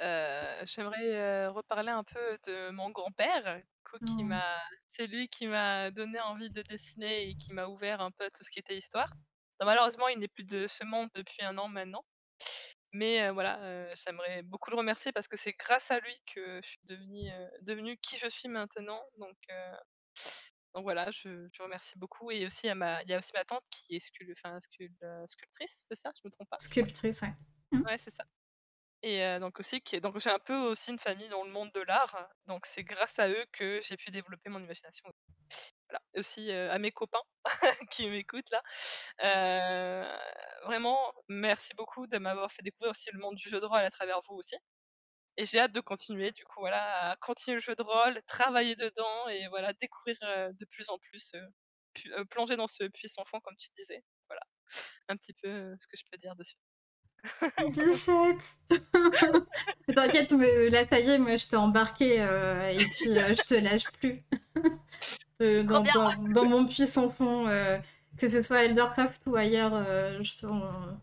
euh, j'aimerais euh, reparler un peu de mon grand-père, qui oh. m'a, c'est lui qui m'a donné envie de dessiner et qui m'a ouvert un peu à tout ce qui était histoire. malheureusement, il n'est plus de ce monde depuis un an maintenant. Mais euh, voilà, j'aimerais beaucoup le remercier parce que c'est grâce à lui que je suis devenue, devenue qui je suis maintenant. Donc, donc voilà, je, je remercie beaucoup. Et aussi, ma, il y a aussi ma tante qui est enfin, sculptrice, c'est ça Je me trompe pas? Sculptrice, ouais. Mmh. Ouais, c'est ça. Et donc aussi, qui donc j'ai un peu aussi une famille dans le monde de l'art. Donc c'est grâce à eux que j'ai pu développer mon imagination. Voilà. aussi à mes copains qui m'écoutent là. vraiment, merci beaucoup de m'avoir fait découvrir aussi le monde du jeu de rôle à travers vous aussi. Et j'ai hâte de continuer, du coup, voilà, à continuer le jeu de rôle, travailler dedans et voilà, découvrir de plus en plus, plonger dans ce puissant fond, comme tu disais. Voilà, un petit peu ce que je peux dire dessus. Bichette T'inquiète, là, ça y est, moi, je t'ai embarqué et puis je te lâche plus. dans, dans, mon puissant fond, que ce soit Eldercraft ou ailleurs, je, on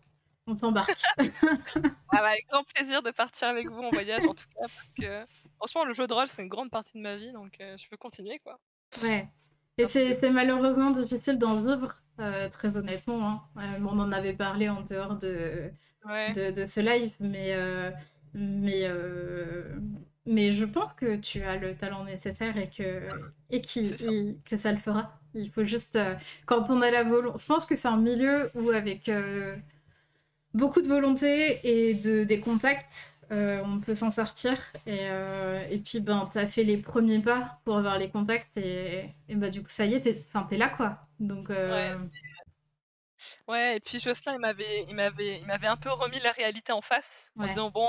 t'embarque. ah avec grand plaisir de partir avec vous en voyage en tout cas. Parce que, franchement, le jeu de rôle, c'est une grande partie de ma vie, donc euh, je peux continuer quoi. Ouais. Et c'est malheureusement difficile d'en vivre, euh, très honnêtement. Hein. Euh, on en avait parlé en dehors de, de, de, ce live, mais, mais, mais je pense que tu as le talent nécessaire et que, et qui, que ça le fera. Il faut juste, quand on a la volonté, je pense que c'est un milieu où avec beaucoup de volonté et de, des contacts, euh, on peut s'en sortir. Et, euh, et puis, ben, tu as fait les premiers pas pour avoir les contacts. Et, et bah, du coup, ça y est, t'es es là, quoi. Donc, euh, ouais. et puis Jocelyn, il m'avait, il m'avait, il m'avait un peu remis la réalité en face en disant bon,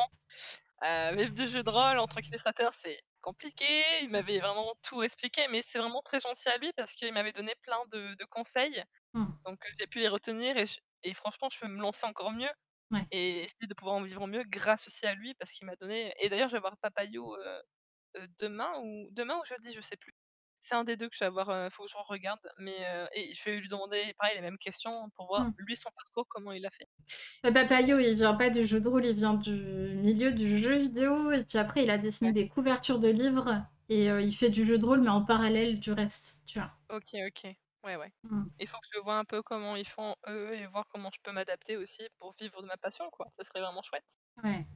mais du jeu de rôle en tant qu'illustrateur, c'est compliqué. Il m'avait vraiment tout expliqué, mais c'est vraiment très gentil à lui parce qu'il m'avait donné plein de de conseils. Mmh. Donc j'ai pu les retenir et et franchement, je peux me lancer encore mieux Ouais. et essayer de pouvoir en vivre mieux grâce aussi à lui parce qu'il m'a donné et d'ailleurs, je vais voir Papayou, heu heu, demain ou demain ou jeudi, je sais plus. C'est un des 2 que je vais avoir, heu, faut que je regarde, mais heu et je vais lui demander pareil les mêmes questions pour voir Mmh. lui son parcours, comment il a fait. Bah, Papayo, il vient pas du jeu de rôle, il vient du milieu du jeu vidéo et puis après il a dessiné Ouais. des couvertures de livres et il fait du jeu de rôle mais en parallèle du reste, tu vois? OK, OK. Ouais, ouais. Mmh. Il faut que je vois un peu comment ils font eux et voir comment je peux m'adapter aussi pour vivre de ma passion, quoi. Ça serait vraiment chouette. Ouais.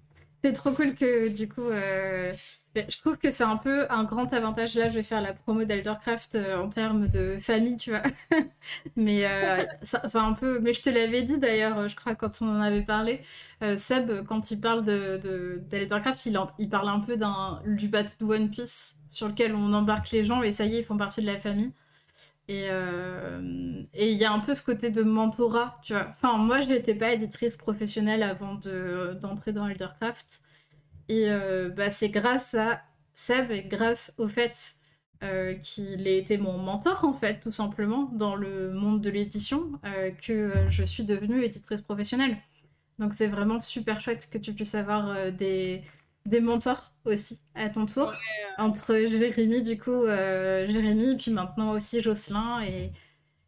C'est trop cool que du coup, euh, je trouve que c'est un peu un grand avantage. Là, je vais faire la promo d'Eldercraft euh, en termes de famille, tu vois. mais euh, c'est un peu. Mais je te l'avais dit d'ailleurs, je crois, quand on en avait parlé. Euh, Seb, quand il parle de, d'Eldercraft, il, il parle un peu du bateau de One Piece sur lequel on embarque les gens et ça y est, ils font partie de la famille. Euh, et il y a un peu ce côté de mentorat, tu vois. Enfin, moi, je n'étais pas éditrice professionnelle avant d'entrer dans Eldercraft. Et euh, bah, c'est grâce à Seb et grâce au fait euh, qu'il ait été mon mentor, en fait, tout simplement, dans le monde de l'édition, que je suis devenue éditrice professionnelle. Donc, c'est vraiment super chouette que tu puisses avoir des, des mentors aussi à ton tour. Ouais, entre Jérémy, du coup, euh, Jérémy, puis maintenant aussi Jocelyn, et,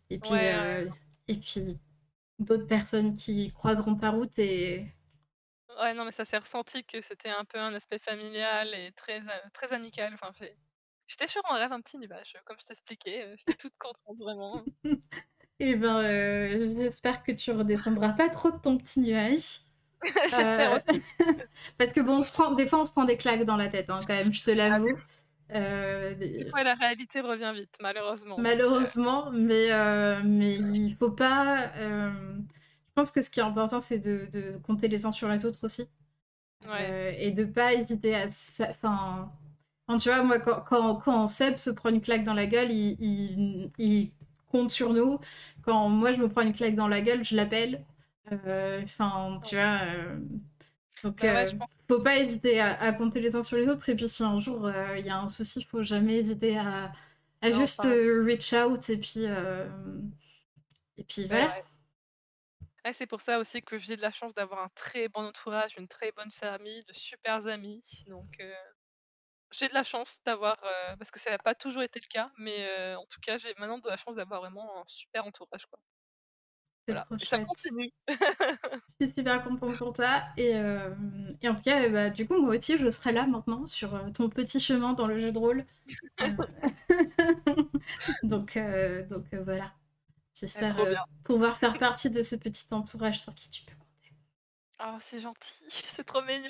et puis, ouais, euh, et puis d'autres personnes qui croiseront ta route. Et... Ouais, non, mais ça s'est ressenti que c'était un peu un aspect familial et très, très amical. Enfin, J'étais sur un rêve, un petit nuage, comme je t'expliquais. J'étais toute contente, vraiment. et eh ben, euh, j'espère que tu redescendras pas trop de ton petit nuage. J'espère aussi. Parce que bon, on se prend, des fois, on se prend des claques dans la tête, hein, quand même, je te l'avoue. Euh, des fois, la réalité revient vite, malheureusement. Malheureusement, mais, euh, mais il faut pas. Euh, je pense que ce qui est important, c'est de, de, compter les uns sur les autres aussi. Ouais. et de pas hésiter à. Enfin. tu vois, moi, quand, quand, quand, Seb se prend une claque dans la gueule, il, il, il compte sur nous. Quand moi, je me prends une claque dans la gueule, je l'appelle. Enfin, tu vois. donc, bah ouais, faut pas hésiter à, à, compter les uns sur les autres. Et puis, si un jour il y a un souci, faut jamais hésiter à, à non, juste reach out. Et puis, et puis voilà. Ouais. Ouais, c'est pour ça aussi que j'ai de la chance d'avoir un très bon entourage, une très bonne famille, de super amis. Donc, euh, j'ai de la chance d'avoir, euh, parce que ça n'a pas toujours été le cas, mais euh, en tout cas, j'ai maintenant de la chance d'avoir vraiment un super entourage. Quoi. Voilà. Et ça continue. je suis super contente pour toi. Et, euh, et en tout cas, bah, du coup, moi aussi, je serai là maintenant sur euh, ton petit chemin dans le jeu de rôle. Euh, donc, euh, donc voilà. J'espère pouvoir faire partie de ce petit entourage sur qui tu peux compter. Oh, c'est gentil, c'est trop mignon.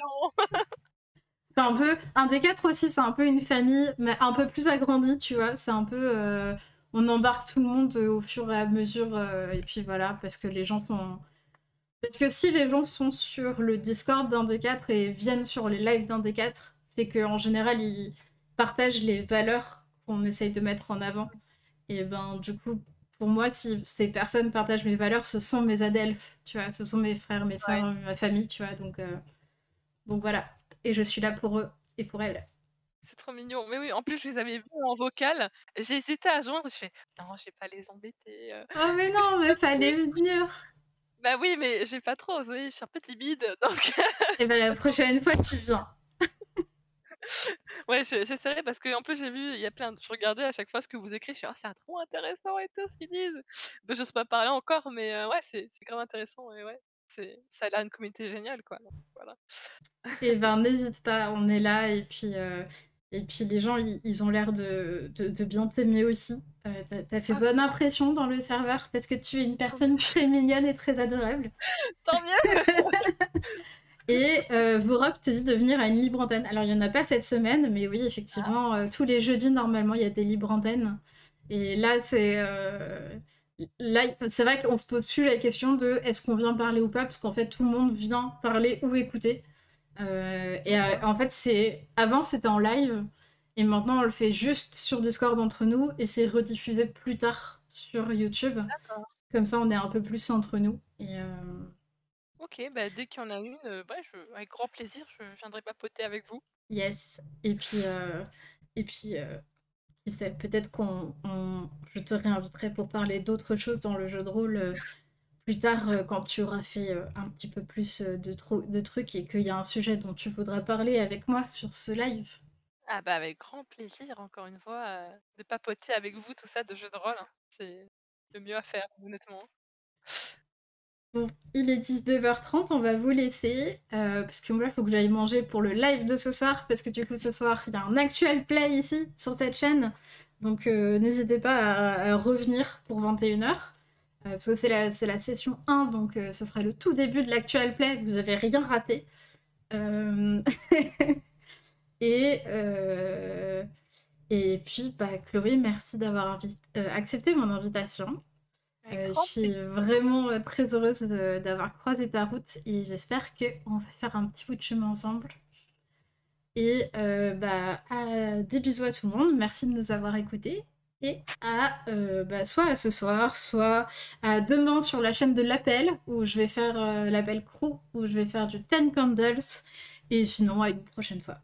c'est un peu un des quatre aussi, c'est un peu une famille, mais un peu plus agrandie, tu vois. C'est un peu on embarque tout le monde au fur et à mesure. et puis voilà, parce que les gens sont. Parce que si les gens sont sur le Discord d'un des quatre et viennent sur les lives d'un des quatre, c'est qu'en général, ils partagent les valeurs qu'on essaye de mettre en avant. Et ben, du coup, pour moi, si ces personnes partagent mes valeurs, ce sont mes adelphes, tu vois, ce sont mes frères, mes soeurs, ouais. ma famille, tu vois. Donc, euh... donc voilà. Et je suis là pour eux et pour elles. C'est trop mignon. Mais oui, en plus, je les avais vus en vocal. J'ai hésité à joindre. Je fais non, je vais pas les embêter. Oh, mais non, mais fallait venir. Bah oui, mais j'ai pas trop osé. Je suis un peu timide. Donc... et ben la prochaine fois, tu viens. ouais, j'essaierai parce que en plus j'ai vu, il y a plein. De... Je regardais à chaque fois ce que vous écrivez. Je suis oh, c'est trop intéressant et tout ce qu'ils disent. Ben, j'ose pas parler encore, mais euh, ouais, c'est grave intéressant et ouais, c'est ça a l'air une communauté géniale quoi. Donc, voilà. et ben n'hésite pas, on est là et puis euh, et puis les gens ils, ils ont l'air de, de, de, bien t'aimer aussi. Euh, T'as as fait ah, bonne impression dans le serveur parce que tu es une personne très mignonne et très adorable. Tant mieux. Et euh, Vorop te dit de venir à une libre antenne. Alors, il n'y en a pas cette semaine, mais oui, effectivement, euh, tous les jeudis, normalement, il y a des libres antennes. Et là, c'est. Euh... Là, c'est vrai qu'on se pose plus la question de est-ce qu'on vient parler ou pas, parce qu'en fait, tout le monde vient parler ou écouter. Euh, et en fait, c'est. Avant, c'était en live. Et maintenant, on le fait juste sur Discord entre nous. Et c'est rediffusé plus tard sur YouTube. Comme ça, on est un peu plus entre nous. Et. Ok, bah dès qu'il y en a une, euh, bah, je, avec grand plaisir, je viendrai papoter avec vous. Yes. Et puis, euh, et puis euh, peut-être qu'on, on- je te réinviterai pour parler d'autres choses dans le jeu de rôle euh, plus tard euh, quand tu auras fait euh, un petit peu plus euh, de, de trucs et qu'il y a un sujet dont tu voudras parler avec moi sur ce live. Ah bah avec grand plaisir, encore une fois, euh, de papoter avec vous, tout ça, de jeux de rôle. hein. C'est le mieux à faire, honnêtement. Bon, il est 19h30, on va vous laisser, euh, parce que moi, il faut que j'aille manger pour le live de ce soir, parce que du coup, ce soir, il y a un actuel play ici, sur cette chaîne, donc euh, n'hésitez pas à, à revenir pour 21h, euh, parce que c'est la, c'est la session 1, donc euh, ce sera le tout début de l'actuel play, vous avez rien raté. Euh, et, euh, et puis, bah, Chloé, merci d'avoir euh, accepté mon invitation. Euh, je suis vraiment euh, très heureuse d'avoir croisé ta route et j'espère qu'on va faire un petit bout de chemin ensemble. Et euh, bah, des bisous à tout le monde, merci de nous avoir écoutés. Et à euh, bah, soit à ce soir, soit à demain sur la chaîne de l'appel, où je vais faire euh, l'appel crew, où je vais faire du 10 candles, et sinon à une prochaine fois.